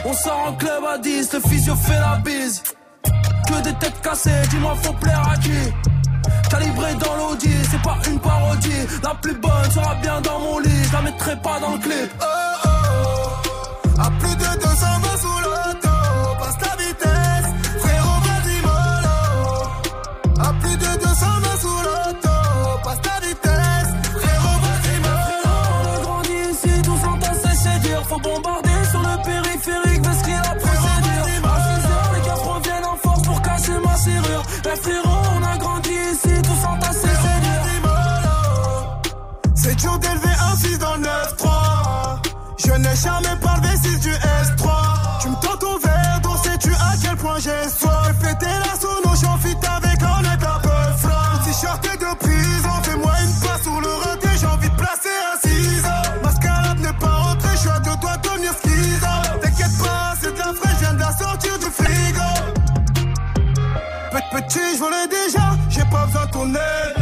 On sort en club à 10, le physio fait la bise. Que des têtes cassées, dis-moi faut plaire à qui? Calibré dans l'audi, c'est pas une parodie. La plus bonne sera bien dans mon lit, je la mettrai pas dans le clip. À plus de 200 mains dur d'élever un fils dans le 9-3 Je n'ai jamais pas le V6 du S3 Tu me tends ton verre, donc sais-tu à quel point j'ai soif? Pété la sono, j'en fit avec un net un peu froid T-shirt et de prison, fais-moi une passe sur le raté J'ai envie de placer un ciseau Mascarade n'est pas rentré, je suis à deux doigts de devenir schizo. T'inquiète pas, c'est de la fraîche, je viens de la sortir du frigo. Pe- Petit, je volais déjà, j'ai pas besoin de ton aide.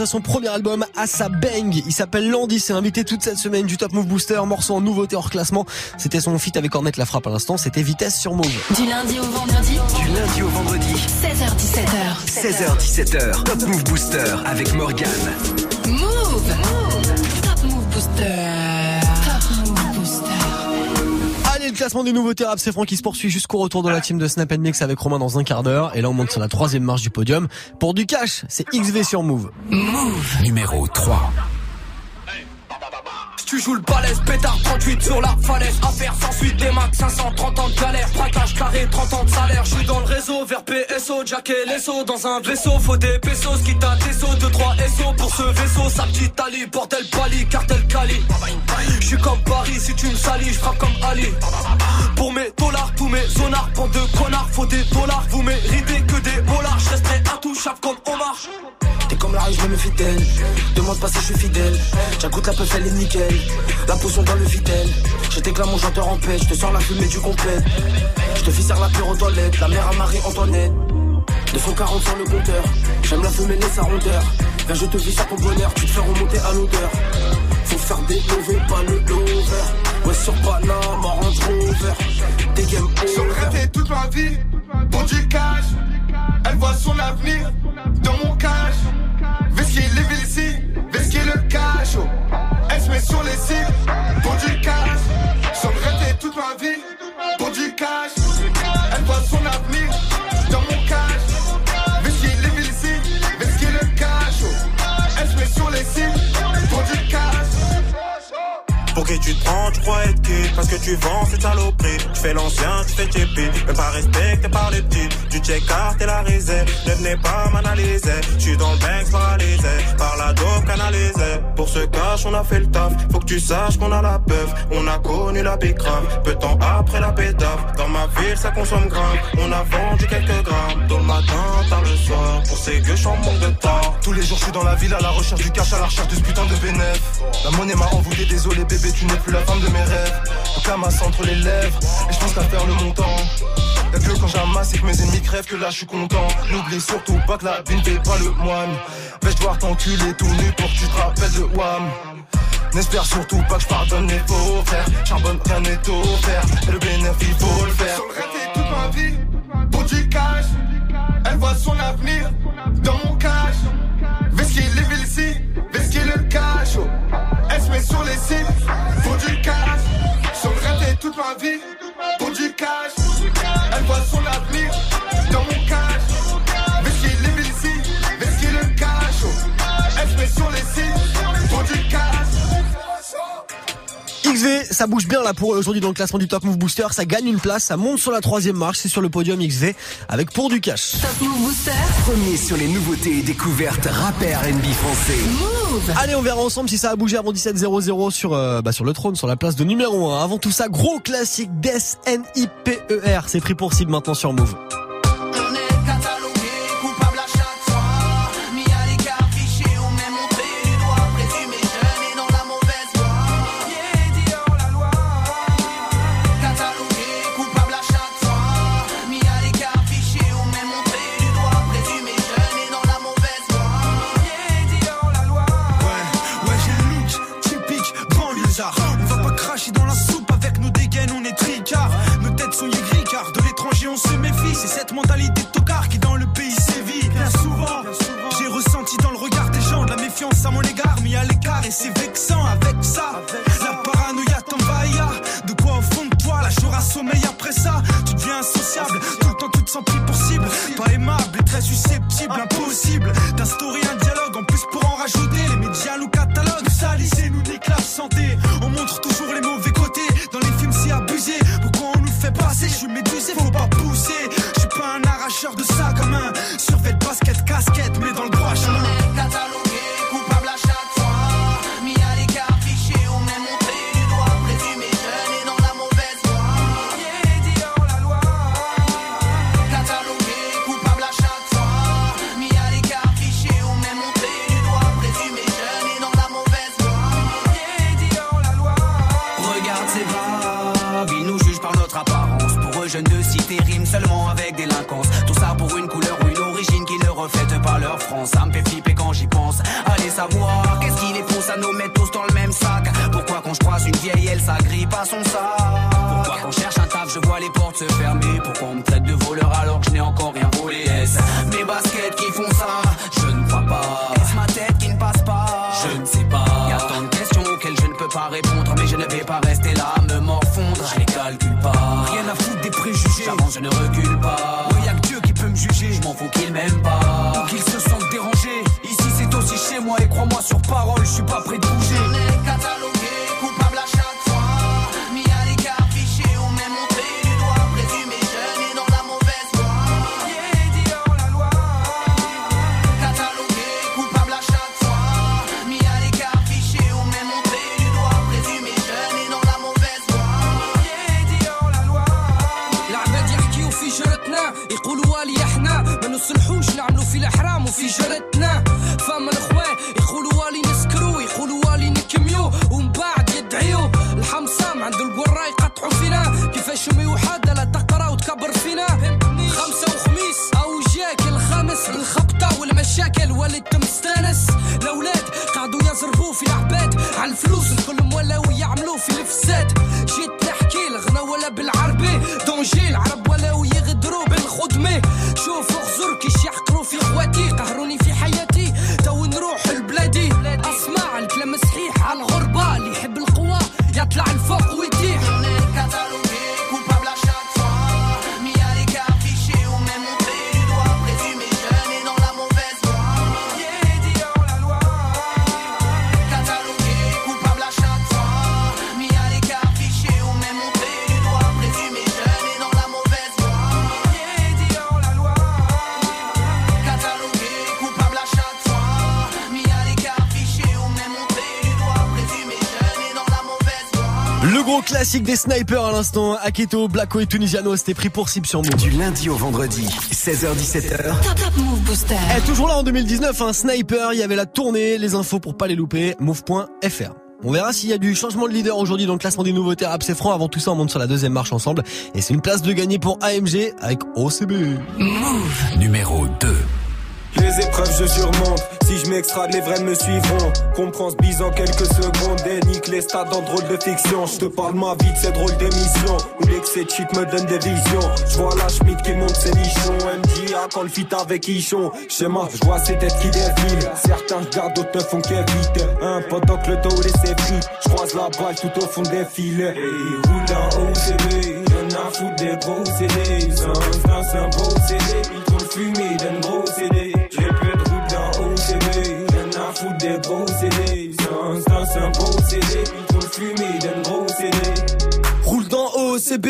Sortir son premier album à sa bang. Il s'appelle Landy, c'est invité toute cette semaine du Top Move Booster, morceau en nouveauté hors classement. C'était son feat avec Ornette La Frappe à l'instant, c'était Vitesse sur Move. Du lundi au vendredi. Du lundi au vendredi. 16h17h. 16h17h. Top Move Booster avec Morgan. Classement des nouveautés rap, c'est Franck qui se poursuit jusqu'au retour de la team de Snap Mix avec Romain dans un quart d'heure. Et là, on monte sur la troisième marche du podium. Pour du cash, c'est XV sur Move. Move. Numéro 3. Tu joues le balèze, pétard 38 sur la falaise. Affaire sans suite, des max 530 ans de galère. Braquage carré, 30 ans de salaire. Je suis dans le réseau, vers PSO, Jack et l'ESO Dans un vaisseau, faut des pesos. Quitte à tes sauts, 2, 3 SO Pour ce vaisseau, sa petite Ali Bordel pali, cartel Cali. Je suis comme Paris, si tu me salis, je frappe comme Ali. Pour mes dollars, tous mes zonards Bande de connards, faut des dollars. Vous méritez que des dollars Je resterai intouchable comme Omar T'es comme la rue, je me méfie d'elle. Demande pas si je suis fidèle. J'agoute la peuf, elle est nickel. La potion dans le vitel. Je t'éclame mon chanteur en paix. Je te sors la fumée du complet. Je te faire la pure aux toilettes. La mère à Marie-Antoinette. 240 sur le compteur. J'aime la fumée, laisse sa rondeur. Viens, je te vis sur ton bonheur. Tu te fais remonter à l'odeur. Faut faire des lovés, pas le lover. Ouais, sur Panama, Range Rover. Des game rêve toute ma vie. Pour du cash. Elle voit son avenir dans mon cash. Vesquille les villes ici, vesquille le cash. oh. Elle se met sur les cibles pour du cash. Qui tu te prends, tu crois être qui Parce que tu vends cette saloperie. Tu fais l'ancien, tu fais tiépi Même pas respecté par les petits Tu check et la risée Ne venez pas m'analyser. Je suis dans le bank paralysé Par la dope canalisée. Pour ce cash on a fait le taf Faut que tu saches qu'on a la peuf On a connu la bicrave Peu de temps après la pétave Dans ma ville ça consomme grave. On a vendu quelques grammes Tôt le matin, tard le soir. Pour ces gueux, je suis en manque de temps. Tous les jours je suis dans la ville à la recherche du cash, à la recherche de ce putain de bénéf. La monnaie m'a envoûté, désolé bébé, tu n'es plus la femme de mes rêves. Le camas entre les lèvres, et je pense qu'à faire le montant. Y'a que quand j'amasse et que mes ennemis crèvent que là je suis content. N'oublie surtout pas que la vie ne paie pas le moine. Vais-je devoir t'enculer tout nu pour que tu te rappelles de Wham? N'espère surtout pas que je pardonne les faux frères. Charbonne, rien n'est offert. Et le bénéfice, il faut le faire. Sur le rêve toute ma vie pour du cash. Elle voit son avenir dans mon cash. Vesquille les villes ici, vesquille le cash. Elle se met sur les cibles pour du cash. Rêve toute ma vie pour du cash. Elle voit son XV, ça bouge bien là pour aujourd'hui dans le classement du Top Move Booster. Ça gagne une place, ça monte sur la troisième marche. C'est sur le podium XV avec pour du cash. Top Move Booster. Premier sur les nouveautés et découvertes rap et R&B français. Move. Allez, on verra ensemble si ça a bougé avant 17.00 sur euh, bah, sur le trône, sur la place de numéro 1. Avant tout ça, gros classique Death N-I-P-E-R. C'est pris pour cible maintenant sur Move. Impossible شمي وحادلة تقرا وتكبر فينا. خمسة وخميس أو جاك الخامس الخبطة والمشاكل والتم classique des snipers à l'instant, Aketo, Blacko et Tunisiano, c'était pris pour cible sur Move. Du lundi au vendredi, 16h17h. Top Top Move Booster. Eh, toujours là en 2019, un sniper, il y avait la tournée, les infos pour pas les louper, move.fr. On verra s'il y a du changement de leader aujourd'hui dans le classement des nouveautés rap c'est franc. Avant tout ça, on monte sur la deuxième marche ensemble. Et c'est une place de gagner pour AMG avec OCB. Move. Numéro 2. Les épreuves je surmonte, si je m'extrade les vrais me suivront. Comprends ce en quelques secondes et les stades en drôle de fiction. Je te parle ma vie de ces drôles d'émissions Où l'excès de me donne des visions. Je vois la Schmidt qui monte ses nichons. MJA quand le fit avec Ichon. Schéma, je vois ces têtes qui défilent. Certains regardent, d'autres ne font qu'éviter. Un pendant que le dos laissé pris Je croise la balle tout au fond des filets. Et roule en OCB Y'en a foutre des gros CD C'est un beau CD Ils le fumé d'un gros des gros CD. C'est un beau CD, il faut le fumer d'un gros CD. Roule dans OCB,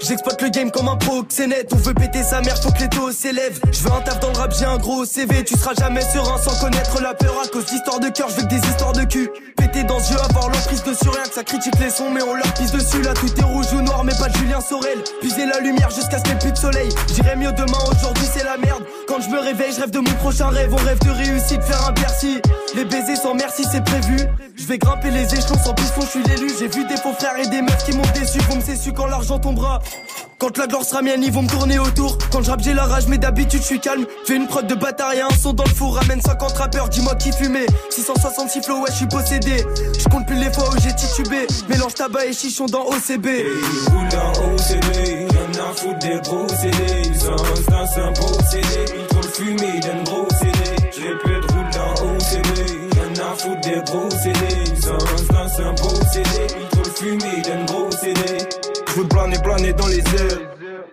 j'exploite le game comme un proxénète On veut péter sa mère, faut que les taux s'élèvent. Je veux un taf dans le rap, j'ai un gros CV Tu seras jamais serein sans connaître la peur. À cause d'histoires de cœur, je veux que des histoires de cul. Péter dans ce jeu, avoir l'emprise dessus Rien que ça critique les sons mais on leur pisse dessus. Là tout est rouge ou noir mais pas de Julien Sorel. Puiser la lumière jusqu'à ce qu'il n'y plus de soleil. J'irai mieux demain, aujourd'hui c'est la merde. Quand je me réveille, je rêve de mon prochain rêve. On rêve de réussite, faire un Bercy. Les baisers sans merci c'est prévu. Je vais grimper les échelons sans piston, je suis l'élu. J'ai vu des faux frères et des meufs qui m'ont déçu. Vont me quand l'argent tombera quand la gloire sera mienne, ils vont me tourner autour. Quand je rappe, j'ai la rage, mais d'habitude, je suis calme. Fais une prod de bâtard et un son dans le four. Ramène 50 rappeurs, dis-moi qui fumait. 666 flow, ouais, je suis possédé. Je compte plus les fois où j'ai titubé. Mélange tabac et chichon dans OCB. Roule dans OCB, y'en a foutre des gros CD. C'est un beau CD, il faut le fumer d'un gros CD. Pu être roule dans OCB, y'en a foutre des gros CD. C'est un beau CD, il faut le fumer d'un gros CD. Planer, planer dans les airs.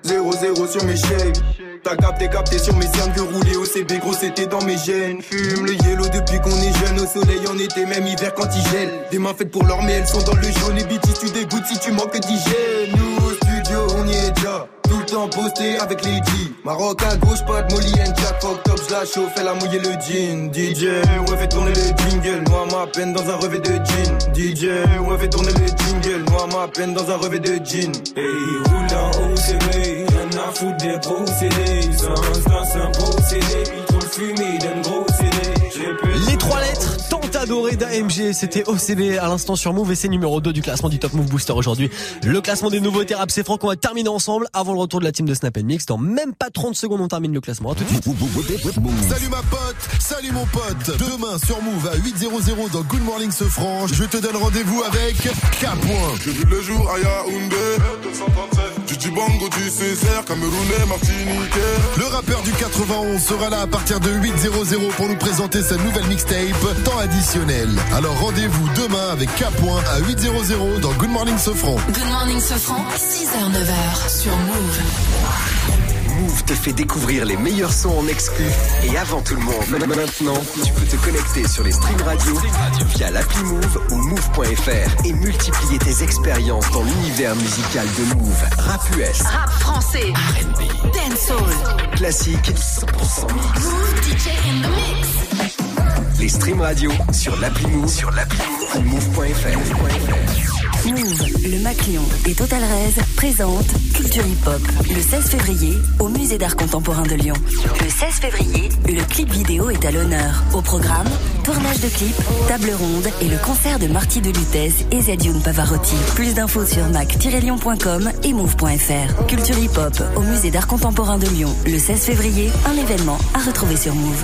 0-0 sur mes shapes. T'as capté, capté sur mes cernes que rouler au CB, gros c'était dans mes gènes. Fume le yellow depuis qu'on est jeune, au soleil en été, même hiver quand il gèle. Des mains faites pour l'or, mais elles sont dans le jaune. Et BT, tu dégoûtes si tu manques d'hygiène. Nous le temps posté avec G. Maroc à gauche, pas de Molly and Jack. Fuck top, je la chauffe, elle a mouillé le jean. DJ, ouais, fait tourner le jingle. Noie ma peine dans un revêt de jean. DJ, ouais, fait tourner le jingle. Noie ma peine dans un revêt de jean. Hey, roule en OCB. Y'en a foutre des gros CD. C'est un beau CD. Il adoré d'AMG, c'était OCB à l'instant sur Move et c'est numéro 2 du classement du Top Move Booster aujourd'hui. Le classement des nouveautés rap c'est franc qu'on va terminer ensemble avant le retour de la team de Snap Mix. Dans même pas 30 secondes on termine le classement. À tout de suite. Salut ma pote, salut mon pote. Demain sur Move à 8.00 dans Good Morning Sofran, je te donne rendez-vous avec K. J'ai vu le jour à Yaoundé. Du Bango, du Césaire, Camerounais. Le rappeur du 91 sera là à partir de 8.00 pour nous présenter sa nouvelle mixtape, temps additionnel. Alors rendez-vous demain avec K. à 8.00 dans Good Morning Sofran. Good Morning Sofran, 6h, 9h sur Move. Move te fait découvrir les meilleurs sons en exclu et avant tout le monde. Maintenant, tu peux te connecter sur les streams radio via l'appli Move ou move.fr et multiplier tes expériences dans l'univers musical de Move. Rap US, Rap français, R&B, dancehall, classique, 100% mix. Move DJ in the mix. Les streams radio sur l'appli Move, sur l'appli Move, move.fr. Move, le Maclion et Total Rez présentent Culture Hip Hop le 16 février au Musée d'Art Contemporain de Lyon. Le 16 février, le clip vidéo est à l'honneur. Au programme, tournage de clip, table ronde et le concert de Marty de Lutèce et Zedioun Pavarotti. Plus d'infos sur mac-lyon.com et move.fr. Culture Hip Hop au Musée d'Art Contemporain de Lyon le 16 février, un événement à retrouver sur Move.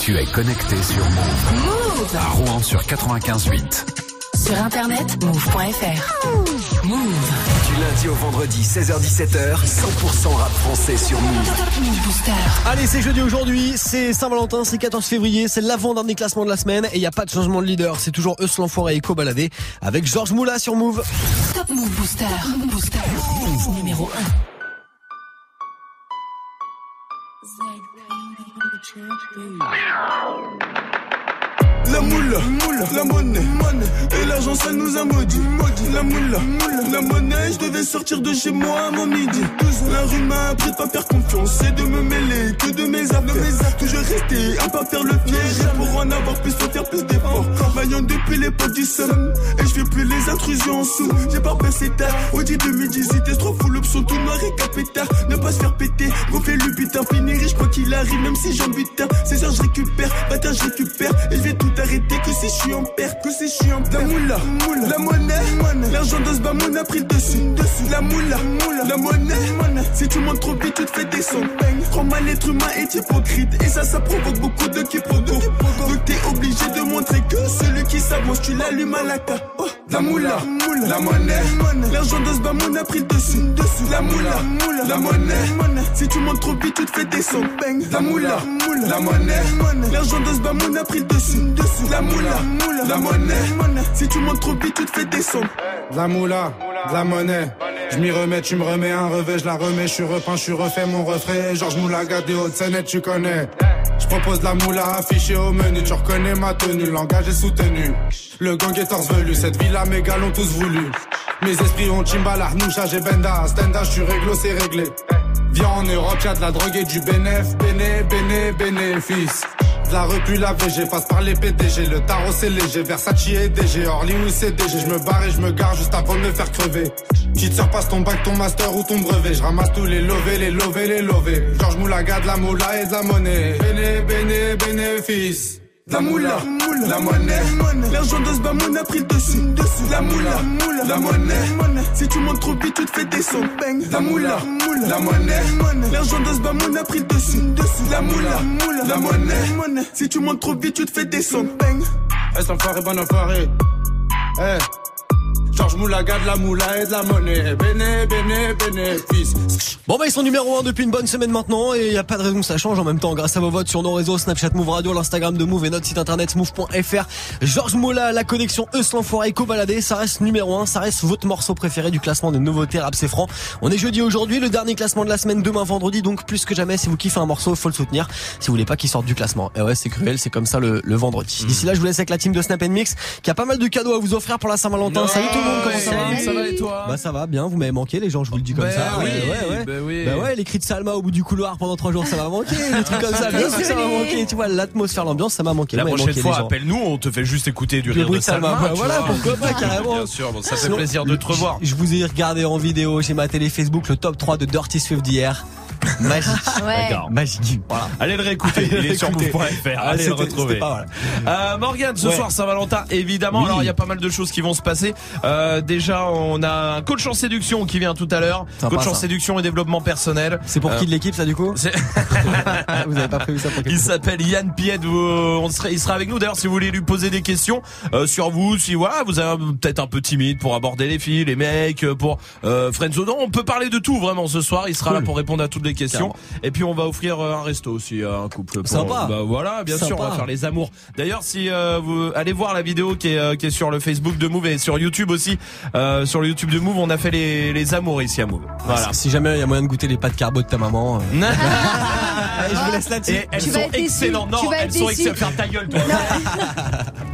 Tu es connecté sur Move. Move À Rouen sur 95.8. Sur internet, move.fr. Move. Du lundi au vendredi, 16h-17h, 100% rap français sur Move. Move Booster. Allez, c'est jeudi aujourd'hui, c'est Saint-Valentin, c'est 14 février, c'est l'avant-dernier classement de la semaine et il n'y a pas de changement de leader. C'est toujours Eus l'enfoiré et Eco Baladé avec Georges Moula sur Move. Top Move Booster. Booster. Numéro 1. La moula, la monnaie, et l'argent ça nous a maudit. La moula, la monnaie, je devais sortir de chez moi avant midi. La rue m'a appris de pas faire confiance et de me mêler que de mes affaires. Toujours rester à pas faire le piège. Pour en avoir plus, faut faire plus d'efforts. Maillon depuis l'époque du somme, et je fais plus les intrusions en sous. J'ai pas passé tard, au dit 2018, trop fou l'option tout noir et capétard. Ne pas se faire péter, gonfler le butin, finir riche quoi qu'il arrive, même si j'en butin. 16 heures, je récupère, bâtard, je récupère, et je vais tout arrêter que si je suis que si je suis en. La moula, la monnaie, l'argent de ce bamoun a pris le dessus. La moula, la monnaie, si tu montes trop vite, tu te fais descendre. Prends mal l'être humain est hypocrite, et ça, ça provoque beaucoup de quiproquos. Donc t'es obligé de montrer que celui qui s'avance, tu l'allumes à la ca. Oh, la moula, la monnaie, l'argent de ce a pris le dessus. La moula, la monnaie, si tu montes trop vite, tu te fais descendre. La moula, la monnaie, l'argent de ce a pris le dessus. La moula, la monnaie, si tu montes trop vite, tu te fais descendre. De la moula, la monnaie. Je m'y remets, tu me remets un revêt, je la remets, je suis repeint, je suis refait mon refrain. Georges Moulaga des Hautes-Seine, tu connais. Je propose la moula affichée au menu, tu reconnais ma tenue, le langage est soutenu. Le gang est torse velu, cette vie-là, mes gars l'ont tous voulu. Mes esprits ont Chimbala, Noucha, j'ai Benda, Stenda, je suis réglo, c'est réglé. Viens en Europe, y'a de la drogue et du bénéf, béné, béné, bénéfice. La repu la VG, passe par les PDG, le tarot c'est léger, Versace et DG, Orly ou CDG, je me barre et je me gare juste avant de me faire crever. Petite sœur passe ton bac, ton master ou ton brevet, je ramasse tous les lovés, les lovés, les lovés. Georges Moulaga, de la moula et de la monnaie. Béné, béné, bénéfice. La moula, la monnaie, l'argent de ce bamoun a pris le dessus, dessus. La moula, la monnaie, si tu montes trop vite, tu te fais descendre. La moula, la monnaie, l'argent de ce a pris le dessus. La moula, la monnaie, si tu montes trop vite, tu te fais descendre. Est-ce enfoiré, bon enfoiré? Eh. Georges Moulaga de la moula et de la monnaie. Béné, béné, bénéfice. Bon bah ils sont numéro 1 depuis une bonne semaine maintenant et il y a pas de raison que ça change en même temps grâce à vos votes sur nos réseaux Snapchat Move Radio, l'Instagram de Move et notre site internet move.fr. Georges Moula, la connexion Euslan Forêt Cobaladé, ça reste numéro 1, ça reste votre morceau préféré du classement des nouveautés rap c'est franc. On est jeudi aujourd'hui, le dernier classement de la semaine demain vendredi donc plus que jamais si vous kiffez un morceau, faut le soutenir. Si vous voulez pas qu'il sorte du classement. Et ouais, c'est cruel, c'est comme ça le, le vendredi. D'ici là, je vous laisse avec la team de Snap Mix qui a pas mal de cadeaux à vous offrir pour la Saint-Valentin. Salut tout le monde, comment ça va Ça va et toi Bah ça va bien, vous m'avez manqué les gens, je vous le dis comme Bah ça. oui, ouais, ouais. bah oui. Bah ouais, les cris de Salma au bout du couloir pendant trois jours, ça m'a manqué. Les trucs comme ça, bien sûr ça m'a manqué. Tu vois, l'atmosphère, l'ambiance, ça m'a manqué. La prochaine manqué, fois, appelle-nous, on te fait juste écouter du Le rire bruit de Salma, Salma. bah voilà, pourquoi pas, carrément. Bien sûr, bon, ça fait Sinon, plaisir de te revoir. Je vous ai regardé en vidéo, j'ai ma télé Facebook, le top 3 de Dirty Swift d'hier. Magique. Ouais. D'accord. Magique. Voilà. Allez le réécouter, il est sur move.fr. Ah, Allez le retrouver. c'était pas mal. Euh, Morgane, ce Ouais. soir Saint-Valentin, évidemment. Oui. Alors il y a pas mal de choses qui vont se passer. Euh, déjà, on a un coach en séduction qui vient tout à l'heure. Coach en ça. séduction et développement personnel. C'est pour Euh, qui de l'équipe ça du coup c'est- Vous avez pas prévu ça pour Il s'appelle Yann Pied. On serait, il sera avec nous. D'ailleurs, si vous voulez lui poser des questions euh, sur vous, si voilà, vous êtes peut-être un peu timide pour aborder les filles, les mecs, euh, pour euh, Friendzone, on peut parler de tout vraiment ce soir. Il sera là pour répondre à toutes les questions. Et puis on va offrir euh, un resto aussi à un couple. Pour, Sympa. Bah, voilà, bien sûr, on va faire les amours. D'ailleurs, si euh, vous allez voir la vidéo qui est, euh, qui est sur le Facebook de Move et sur YouTube aussi, euh, sur le YouTube de Move, on a fait les, les amours ici à Move. Voilà. Si jamais il y a moyen de goûter les pâtes carbo de ta maman. euh, Allez, je vous laisse là-dessus. Et elles Tu sont excellentes. Non, elles sont excellentes. Faire ta gueule, toi.